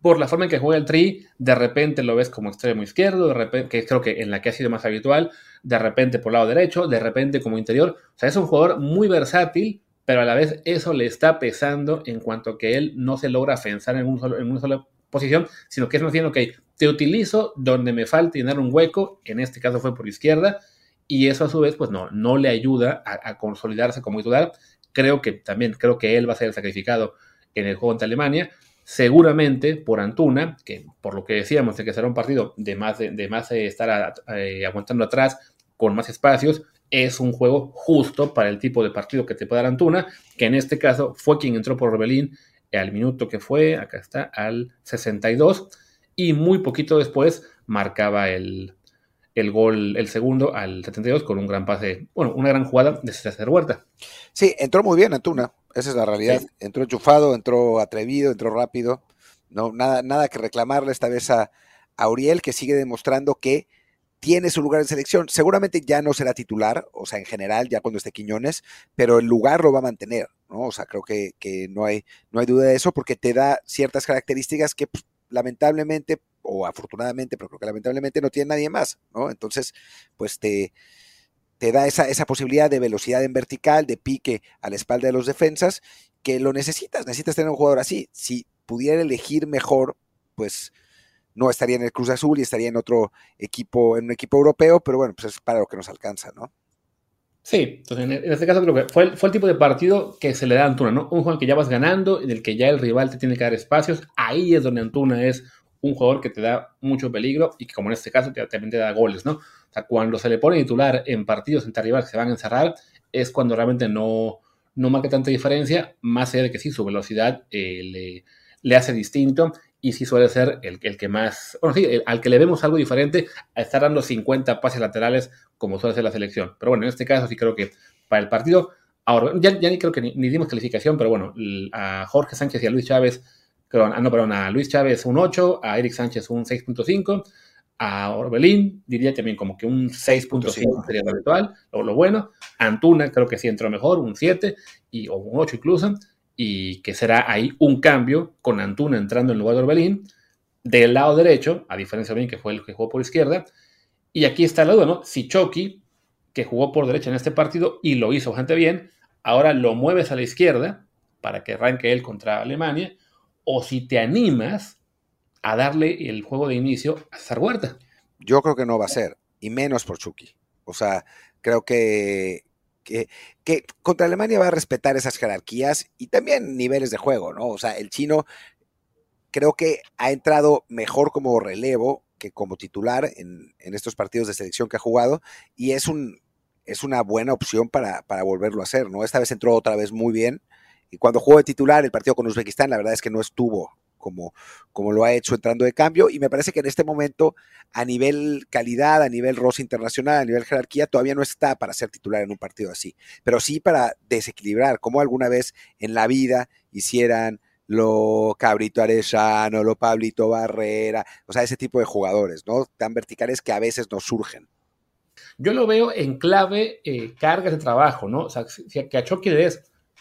por la forma en que juega el Tri, de repente lo ves como extremo izquierdo, que creo que en la que ha sido más habitual, de repente por lado derecho, de repente como interior. O sea, es un jugador muy versátil, pero a la vez eso le está pesando en cuanto que él no se logra afianzar en, un solo, en una sola posición, sino que es más bien, ok, te utilizo donde me falta llenar un hueco, en este caso fue por izquierda, y eso a su vez, pues no, no le ayuda a, a consolidarse como titular. Creo que también, creo que él va a ser sacrificado en el juego ante Alemania, seguramente por Antuna, que por lo que decíamos de que será un partido de más, de, más eh, estar eh, aguantando atrás con más espacios, es un juego justo para el tipo de partido que te puede dar Antuna, que en este caso fue quien entró por Rebelín al minuto que fue, acá está, al 62, y muy poquito después marcaba el, el gol, el segundo al 72 con un gran pase, bueno, una gran jugada de César Huerta. Sí, entró muy bien Antuna, esa es la realidad. Entró enchufado, entró atrevido, entró rápido. No, nada, nada que reclamarle esta vez a, Auriel, que sigue demostrando que tiene su lugar en selección. Seguramente ya no será titular, o sea, en general, ya cuando esté Quiñones, pero el lugar lo va a mantener, ¿no? O sea, creo que, no, hay, no hay duda de eso porque te da ciertas características que pues, lamentablemente, o afortunadamente, pero creo que lamentablemente no tiene nadie más, ¿no? Entonces, pues te, te da esa, esa posibilidad de velocidad en vertical, de pique a la espalda de los defensas, que lo necesitas, necesitas tener un jugador así. Si pudiera elegir mejor, pues no estaría en el Cruz Azul y estaría en otro equipo, en un equipo europeo, pero bueno, pues es para lo que nos alcanza, ¿no? Sí, entonces en este caso creo que fue el, fue el tipo de partido que se le da a Antuna, ¿no? Un juego en que ya vas ganando, en el que ya el rival te tiene que dar espacios, ahí es donde Antuna es un jugador que te da mucho peligro y que como en este caso también te da goles, ¿no? Sea, cuando se le pone titular en partidos entre rivales que se van a encerrar, es cuando realmente no, no marca tanta diferencia, más allá de que sí, su velocidad eh, le, le hace distinto y sí suele ser el, el que más, bueno, sí, al que le vemos algo diferente a estar dando 50 pases laterales como suele ser la selección. Pero bueno, en este caso sí creo que para el partido, ahora, ya, ya ni creo que ni, dimos calificación, pero bueno, a Jorge Sánchez y a Luis Chávez, perdón, ah, no, perdón, a Luis Chávez un 8, a Eric Sánchez un 6.5, a Orbelín diría también como que un 6.5 sería lo habitual, o lo bueno, Antuna creo que sí entró mejor, un 7 y, o un 8 incluso, y que será ahí un cambio con Antuna entrando en lugar de Orbelín del lado derecho, a diferencia de Orbelín que fue el que jugó por izquierda. Y aquí está la duda, ¿no? Si Chucky, que jugó por derecha en este partido y lo hizo bastante bien, ahora lo mueves a la izquierda para que arranque él contra Alemania, o si te animas a darle el juego de inicio a César Huerta. Yo creo que no va a ser, y menos por Chucky. O sea, creo que, que, contra Alemania va a respetar esas jerarquías y también niveles de juego, ¿no? O sea, el chino creo que ha entrado mejor como relevo que como titular en, estos partidos de selección que ha jugado y es, un, es una buena opción para, para, volverlo a hacer, ¿no? Esta vez entró otra vez muy bien y cuando jugó de titular el partido con Uzbekistán, la verdad es que no estuvo como, como lo ha hecho entrando de cambio. Y me parece que en este momento, a nivel calidad, a nivel rosa internacional, a nivel jerarquía, todavía no está para ser titular en un partido así. Pero sí para desequilibrar, como alguna vez en la vida hicieran lo Cabrito Arellano, lo Pablito Barrera, o sea, ese tipo de jugadores, ¿no? Tan verticales que a veces nos surgen. Yo lo veo en clave eh, cargas de trabajo, ¿no? O sea, que a Chucky le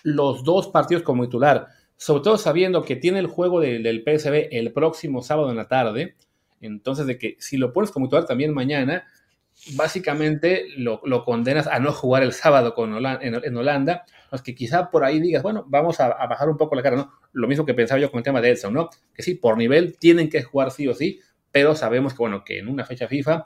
los dos partidos como titular, sobre todo sabiendo que tiene el juego del PSB el próximo sábado en la tarde, entonces de que si lo pones como titular también mañana, básicamente lo, condenas a no jugar el sábado con en, Holanda, pues que quizá por ahí digas, bueno, vamos a, bajar un poco la cara, ¿no? Lo mismo que pensaba yo con el tema de Edson, ¿no? Que sí, por nivel tienen que jugar sí o sí, pero sabemos que, bueno, que en una fecha FIFA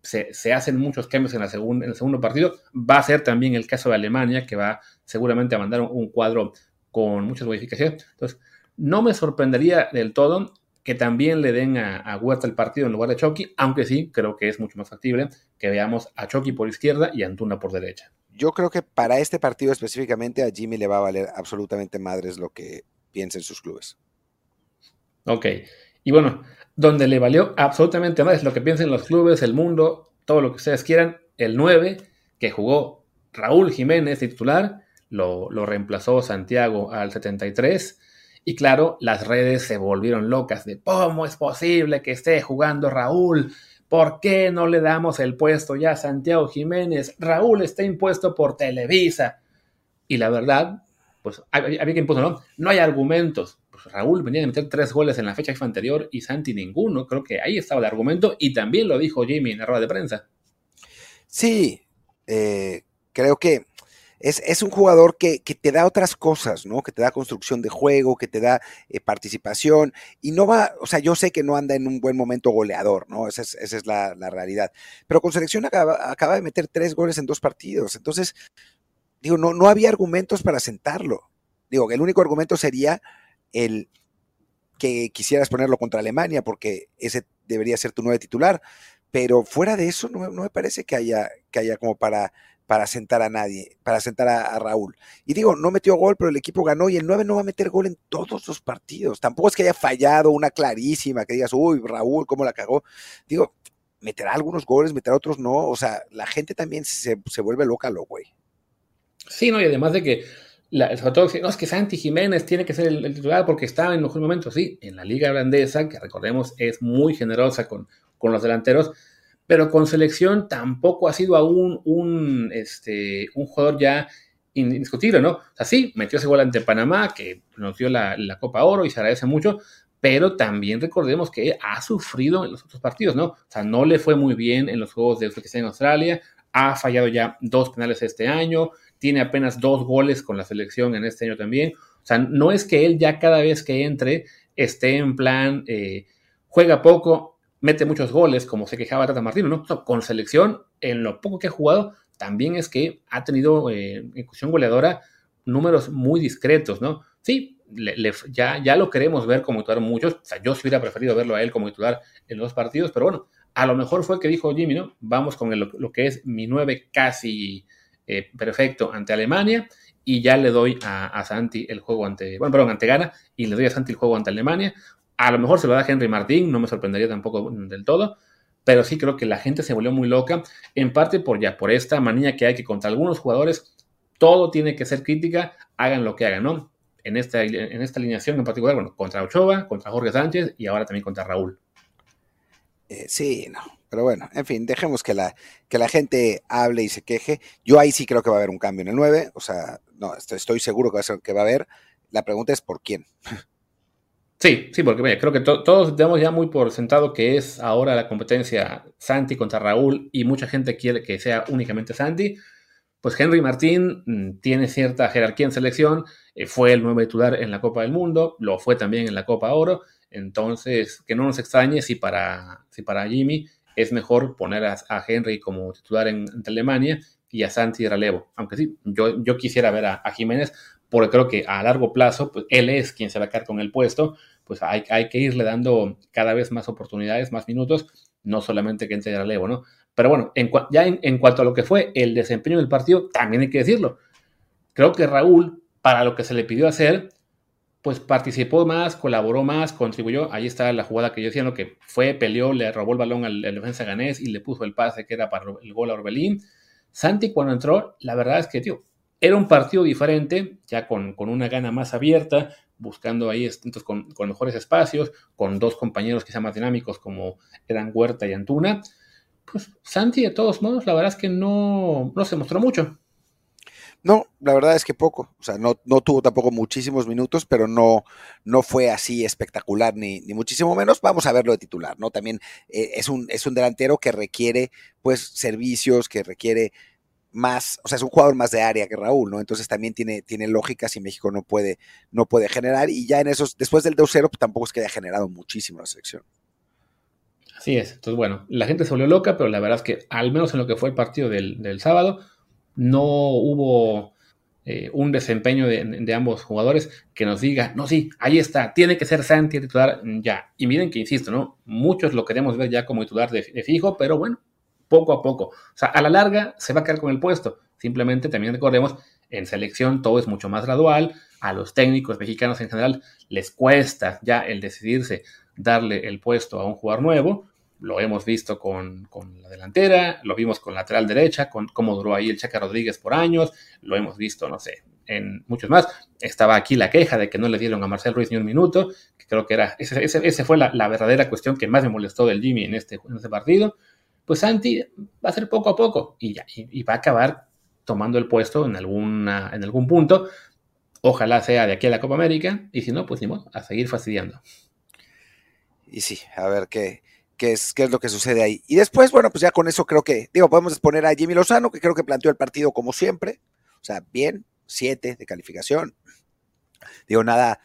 se, hacen muchos cambios en, la en el segundo partido. Va a ser también el caso de Alemania, que va seguramente a mandar un cuadro con muchas modificaciones. Entonces, no me sorprendería del todo que también le den a, Huerta el partido en lugar de Chucky, aunque sí creo que es mucho más factible que veamos a Chucky por izquierda y a Antuna por derecha. Yo creo que para este partido específicamente a Jimmy le va a valer absolutamente madres lo que piensen sus clubes. Ok, y bueno, donde le valió absolutamente madres lo que piensen los clubes, el mundo, todo lo que ustedes quieran, el 9 que jugó Raúl Jiménez titular lo, reemplazó Santiago al 73. Y claro, las redes se volvieron locas de cómo es posible que esté jugando Raúl. ¿Por qué no le damos el puesto ya a Santiago Jiménez? Raúl está impuesto por Televisa. Y la verdad, pues había que imponer, ¿no? No hay argumentos. Pues Raúl venía de meter tres goles en la fecha anterior y Santi ninguno. Creo que ahí estaba el argumento y también lo dijo Jimmy en la rueda de prensa. Sí, eh, creo que es, un jugador que, te da otras cosas, ¿no? Que te da construcción de juego, que te da eh, participación y no va, o sea, yo sé que no anda en un buen momento goleador, ¿no? Esa es, la, realidad. Pero con selección acaba, acaba, de meter tres goles en dos partidos. Entonces, digo, no, no había argumentos para sentarlo. Digo, el único argumento sería el que quisieras ponerlo contra Alemania porque ese debería ser tu nuevo titular. Pero fuera de eso, no, no me parece que haya, que haya como para para sentar a nadie, para sentar a, Raúl. Y digo, no metió gol, pero el equipo ganó y el 9 no va a meter gol en todos los partidos. Tampoco es que haya fallado una clarísima, que digas, uy, Raúl, ¿cómo la cagó? Digo, meterá algunos goles, meterá otros no. O sea, la gente también se, vuelve loca, lo güey. Sí, no, y además de que, la, sobre todo, no, es que Santi Jiménez tiene que ser el, titular porque está en mejor momento. Sí, en la liga holandesa, que recordemos es muy generosa con, con los delanteros, pero con selección tampoco ha sido aún un, este, jugador ya indiscutible, ¿no? O sea, sí, metió ese gol ante Panamá, que nos dio la, Copa Oro y se agradece mucho, pero también recordemos que ha sufrido en los otros partidos, ¿no? O sea, no le fue muy bien en los juegos de Uzbekistán en Australia, ha fallado ya dos penales este año, tiene apenas dos goles con la selección en este año también. O sea, no es que él ya cada vez que entre esté en plan, eh, juega poco, mete muchos goles, como se quejaba Tata Martino, ¿no? con selección, en lo poco que ha jugado, también es que ha tenido eh, en cuestión goleadora números muy discretos, ¿no? Sí, ya, ya lo queremos ver como titular muchos, o sea, yo sí hubiera preferido verlo a él como titular en los partidos, pero bueno, a lo mejor fue que dijo Jimmy, ¿no? Vamos con lo que es mi 9 casi eh, perfecto ante Alemania y ya le doy a, Santi el juego ante, bueno, perdón, ante Ghana y le doy a Santi el juego ante Alemania. A lo mejor se lo da Henry Martín, no me sorprendería tampoco del todo, pero sí creo que la gente se volvió muy loca, en parte por ya por esta manía que hay que contra algunos jugadores todo tiene que ser crítica, hagan lo que hagan, ¿no? En esta, en esta alineación en particular, bueno, contra Ochoa, contra Jorge Sánchez y ahora también contra Raúl. Eh, sí, no. Pero bueno, en fin, dejemos que la, que la gente hable y se queje. Yo ahí sí creo que va a haber un cambio en el 9. O sea, no, estoy, seguro que va, a ser, que va a haber. La pregunta es por quién. Sí, sí, porque creo que todos damos ya muy por sentado que es ahora la competencia Santi contra Raúl y mucha gente quiere que sea únicamente Santi. Pues Henry Martín mm, tiene cierta jerarquía en selección, eh, fue el nuevo titular en la Copa del Mundo, lo fue también en la Copa Oro, entonces que no nos extrañe si para, si para Jimmy es mejor poner a, Henry como titular en, Alemania y a Santi de relevo. Aunque sí, yo, yo quisiera ver a, Jiménez, porque creo que a largo plazo, pues él es quien se va a quedar con el puesto, pues hay, hay que irle dando cada vez más oportunidades, más minutos, no solamente que entre de relevo, ¿no? Pero bueno, en, ya en, en cuanto a lo que fue el desempeño del partido, también hay que decirlo. Creo que Raúl, para lo que se le pidió hacer, pues participó más, colaboró más, contribuyó. Ahí está la jugada que yo decía, lo que fue, peleó, le robó el balón al, defensa ganés y le puso el pase que era para el gol a Orbelín. Santi cuando entró, la verdad es que, tío, era un partido diferente, ya con, con una gana más abierta, buscando ahí con, con, mejores espacios, con dos compañeros quizá más dinámicos como eran Huerta y Antuna. Pues Santi, de todos modos, la verdad es que no, no se mostró mucho. No, la verdad es que poco. O sea, no, no tuvo tampoco muchísimos minutos, pero no, no fue así espectacular ni, ni muchísimo menos. Vamos a verlo de titular, ¿no? También eh, es, un, es un delantero que requiere, pues, servicios, que requiere más, o sea, es un jugador más de área que Raúl, ¿no? Entonces también tiene, tiene lógica si México no puede, no puede generar. Y ya en esos, después del 2-0, pues, tampoco es que haya generado muchísimo la selección. Así es. Entonces, bueno, la gente se volvió loca, pero la verdad es que al menos en lo que fue el partido del, del sábado, no hubo eh, un desempeño de, ambos jugadores que nos diga, no, sí, ahí está, tiene que ser Santi titular ya. Y miren que insisto, ¿no? Muchos lo queremos ver ya como titular de, fijo, pero bueno, poco a poco. O sea, a la larga se va a quedar con el puesto. Simplemente también recordemos, en selección todo es mucho más gradual. A los técnicos mexicanos en general les cuesta ya el decidirse darle el puesto a un jugador nuevo lo hemos visto con, la delantera, lo vimos con lateral derecha, con cómo duró ahí el Chaca Rodríguez por años, lo hemos visto, no sé, en muchos más. Estaba aquí la queja de que no le dieron a Marcel Ruiz ni un minuto, que creo que era, esa fue la, verdadera cuestión que más me molestó del Jimmy en este, en este partido. Pues Santi va a ser poco a poco y, ya, y, va a acabar tomando el puesto en, alguna, en algún punto. Ojalá sea de aquí a la Copa América y si no, pues a seguir fastidiando. Y sí, a ver qué, qué es, qué es lo que sucede ahí. Y después, bueno, pues ya con eso creo que, digo, podemos exponer a Jimmy Lozano, que creo que planteó el partido como siempre. O sea, bien, siete de calificación. Digo, nada,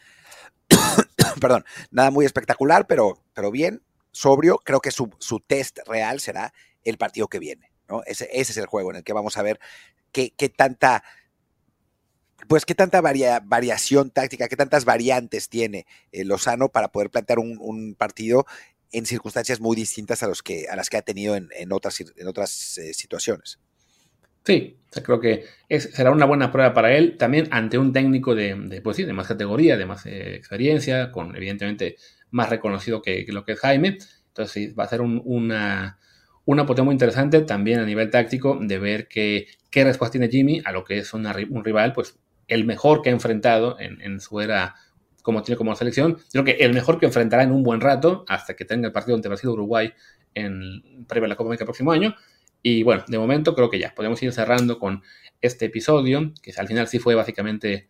(coughs) perdón, nada muy espectacular, pero, pero bien, sobrio. Creo que su, test real será el partido que viene, ¿no? Ese, ese, es el juego en el que vamos a ver qué, qué tanta pues qué tanta variación táctica, qué tantas variantes tiene eh, Lozano para poder plantear un, un, partido en circunstancias muy distintas a, los que, a las que ha tenido en, otras, en otras eh, situaciones. Sí, creo que será una buena prueba para él, también ante un técnico de, pues de más categoría, de más eh, experiencia, con evidentemente más reconocido que, lo que es Jaime. Entonces sí, va a ser una, una oportunidad muy interesante también a nivel táctico de ver qué respuesta tiene Jimmy a lo que es un rival, pues el mejor que ha enfrentado en, en su era como tiene como selección. Creo que el mejor que enfrentará en un buen rato, hasta que tenga el partido ante Brasil Uruguay en previo a la Copa América el próximo año. Y bueno, de momento creo que ya podemos ir cerrando con este episodio, que al final sí fue básicamente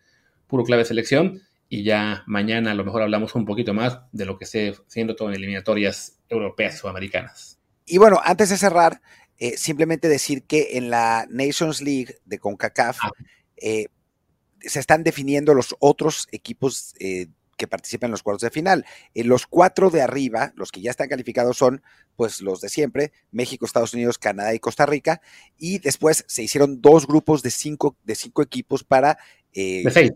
puro clave selección. Y ya mañana a lo mejor hablamos un poquito más de lo que esté siendo todo en eliminatorias europeas o americanas. Y bueno, antes de cerrar, eh, simplemente decir que en la Nations League de CONCACAF ah. eh, se están definiendo los otros equipos eh, que participan en los cuartos de final. los cuatro de arriba, los que ya están calificados son pues los de siempre, México, Estados Unidos, Canadá y Costa Rica, y después se hicieron dos grupos de cinco, de cinco equipos para... de seis.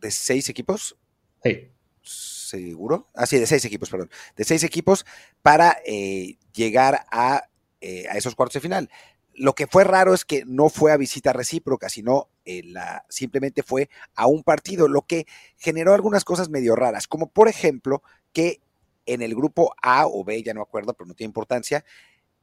¿De seis equipos? Sí. ¿Seguro? Ah, sí, de seis equipos, perdón. De seis equipos para llegar a eh, a esos cuartos de final. Lo que fue raro es que no fue a visita recíproca, sino eh, la, simplemente fue a un partido, lo que generó algunas cosas medio raras, como por ejemplo que en el grupo A o B, ya no acuerdo, pero no tiene importancia,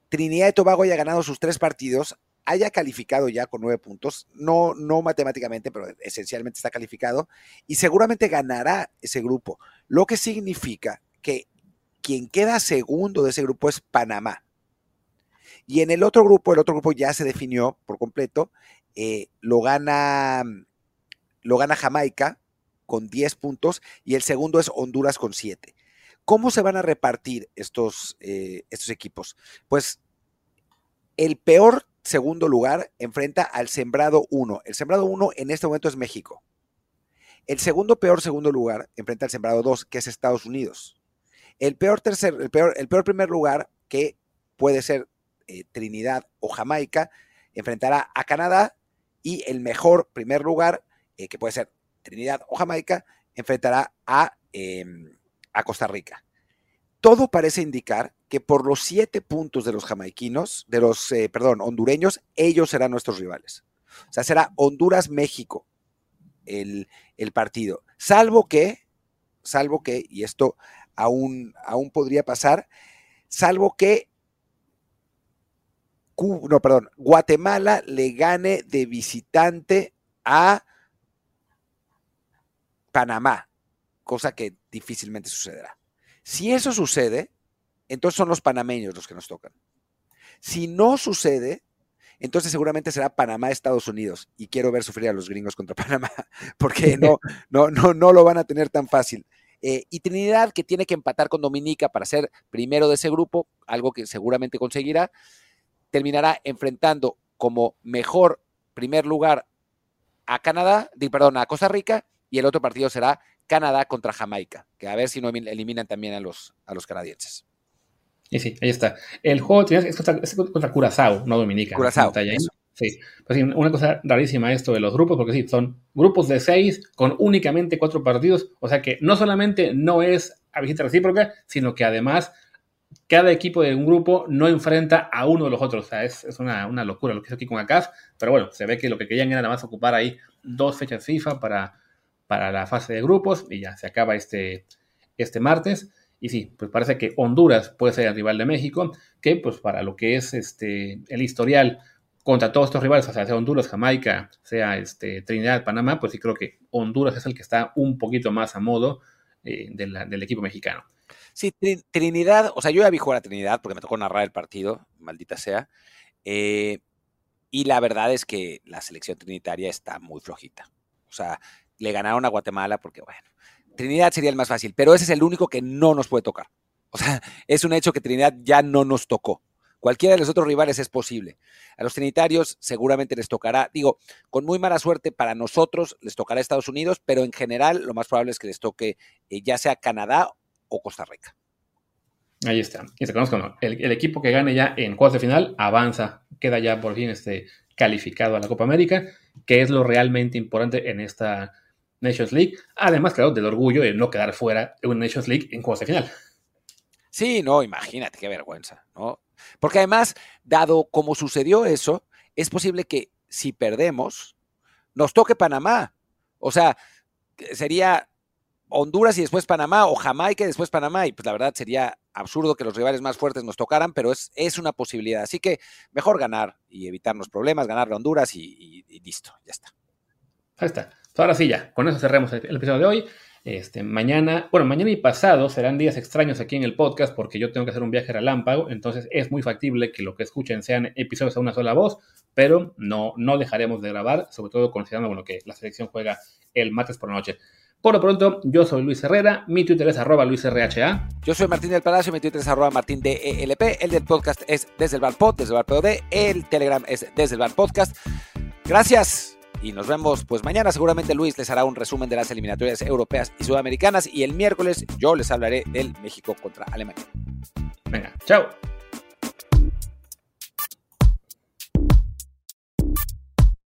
Trinidad y Tobago haya ganado sus tres partidos, haya calificado ya con nueve puntos, no, no matemáticamente, pero esencialmente está calificado, y seguramente ganará ese grupo, lo que significa que quien queda segundo de ese grupo es Panamá. Y en el otro grupo, el otro grupo ya se definió por completo, eh, lo, gana, lo gana Jamaica con 10 puntos y el segundo es Honduras con 7. ¿Cómo se van a repartir estos, eh, estos equipos? Pues el peor segundo lugar enfrenta al sembrado 1. El sembrado 1 en este momento es México. El segundo peor segundo lugar enfrenta al sembrado 2, que es Estados Unidos. El peor tercer, el peor, el peor primer lugar, que puede ser eh, Trinidad o Jamaica, enfrentará a Canadá y el mejor primer lugar, eh, que puede ser Trinidad o Jamaica, enfrentará a, em, a Costa Rica. Todo parece indicar que por los siete puntos de los jamaiquinos, de los, eh, perdón, hondureños, ellos serán nuestros rivales. O sea, será Honduras-México el, el, partido. Salvo que, salvo que, y esto aún, aún podría pasar, salvo que no, perdón, Guatemala le gane de visitante a Panamá, cosa que difícilmente sucederá. Si eso sucede, entonces son los panameños los que nos tocan. Si no sucede, entonces seguramente será Panamá, Estados Unidos. Y quiero ver sufrir a los gringos contra (laughs) Panamá, porque no, no, no, no lo van a tener tan fácil. Eh, y Trinidad, que tiene que empatar con Dominica para ser primero de ese grupo, algo que seguramente conseguirá terminará enfrentando como mejor primer lugar a Canadá, perdón, a Costa Rica, y el otro partido será Canadá contra Jamaica, que a ver si no eliminan también a los, a los canadienses. Y sí, ahí está. El juego es contra, es contra Curazao, no Dominica. Curazao. Sí, pues una cosa rarísima esto de los grupos, porque sí, son grupos de seis con únicamente cuatro partidos, o sea que no solamente no es a visita recíproca, sino que además cada equipo de un grupo no enfrenta a uno de los otros. O sea, es, una, locura lo que hizo aquí con ACAF. Pero bueno, se ve que lo que querían era nada más ocupar ahí dos fechas FIFA para, para la fase de grupos y ya se acaba este, este martes. Y sí, pues parece que Honduras puede ser el rival de México, que pues para lo que es este, el historial contra todos estos rivales, o sea, sea Honduras, Jamaica, sea este, Trinidad, Panamá, pues sí creo que Honduras es el que está un poquito más a modo eh, del equipo mexicano. Sí, Trinidad, o sea, yo ya vi jugar a Trinidad porque me tocó narrar el partido, maldita sea. Eh, y la verdad es que la selección trinitaria está muy flojita. O sea, le ganaron a Guatemala porque, bueno, Trinidad sería el más fácil, pero ese es el único que no nos puede tocar. O sea, (laughs) es un hecho que Trinidad ya no nos tocó. Cualquiera de los otros rivales es posible. A los trinitarios seguramente les tocará, digo, con muy mala suerte para nosotros les tocará Estados Unidos, pero en general lo más probable es que les toque eh, ya sea Canadá o Costa Rica. Ahí está. Y se el, el, equipo que gane ya en cuartos de final avanza, queda ya por fin este, calificado a la Copa América, que es lo realmente importante en esta Nations League. Además, claro, del orgullo de no quedar fuera de una Nations League en cuartos de final. Sí, no, imagínate qué vergüenza, ¿no? Porque además, dado como sucedió eso, es posible que si perdemos, nos toque Panamá. O sea, sería Honduras y después Panamá, o Jamaica y después Panamá, y pues la verdad sería absurdo que los rivales más fuertes nos tocaran, pero es, es una posibilidad. Así que mejor ganar y evitarnos problemas, ganarle a Honduras y, listo, ya está. Ahí está. Pues ahora sí, ya, con eso cerremos el, episodio de hoy. Este, mañana, bueno, mañana y pasado serán días extraños aquí en el podcast porque yo tengo que hacer un viaje relámpago, entonces es muy factible que lo que escuchen sean episodios a una sola voz, pero no, no dejaremos de grabar, sobre todo considerando bueno, que la selección juega el martes por la noche. Por lo pronto, yo soy Luis Herrera, mi Twitter es arroba luisrha. Yo soy Martín del Palacio, mi Twitter es arroba martindelp, el del podcast es desde el bar pod, desde el bar POD, el Telegram es desde el bar podcast. Gracias y nos vemos pues mañana seguramente Luis les hará un resumen de las eliminatorias europeas y sudamericanas y el miércoles yo les hablaré del México contra Alemania. Venga, chao.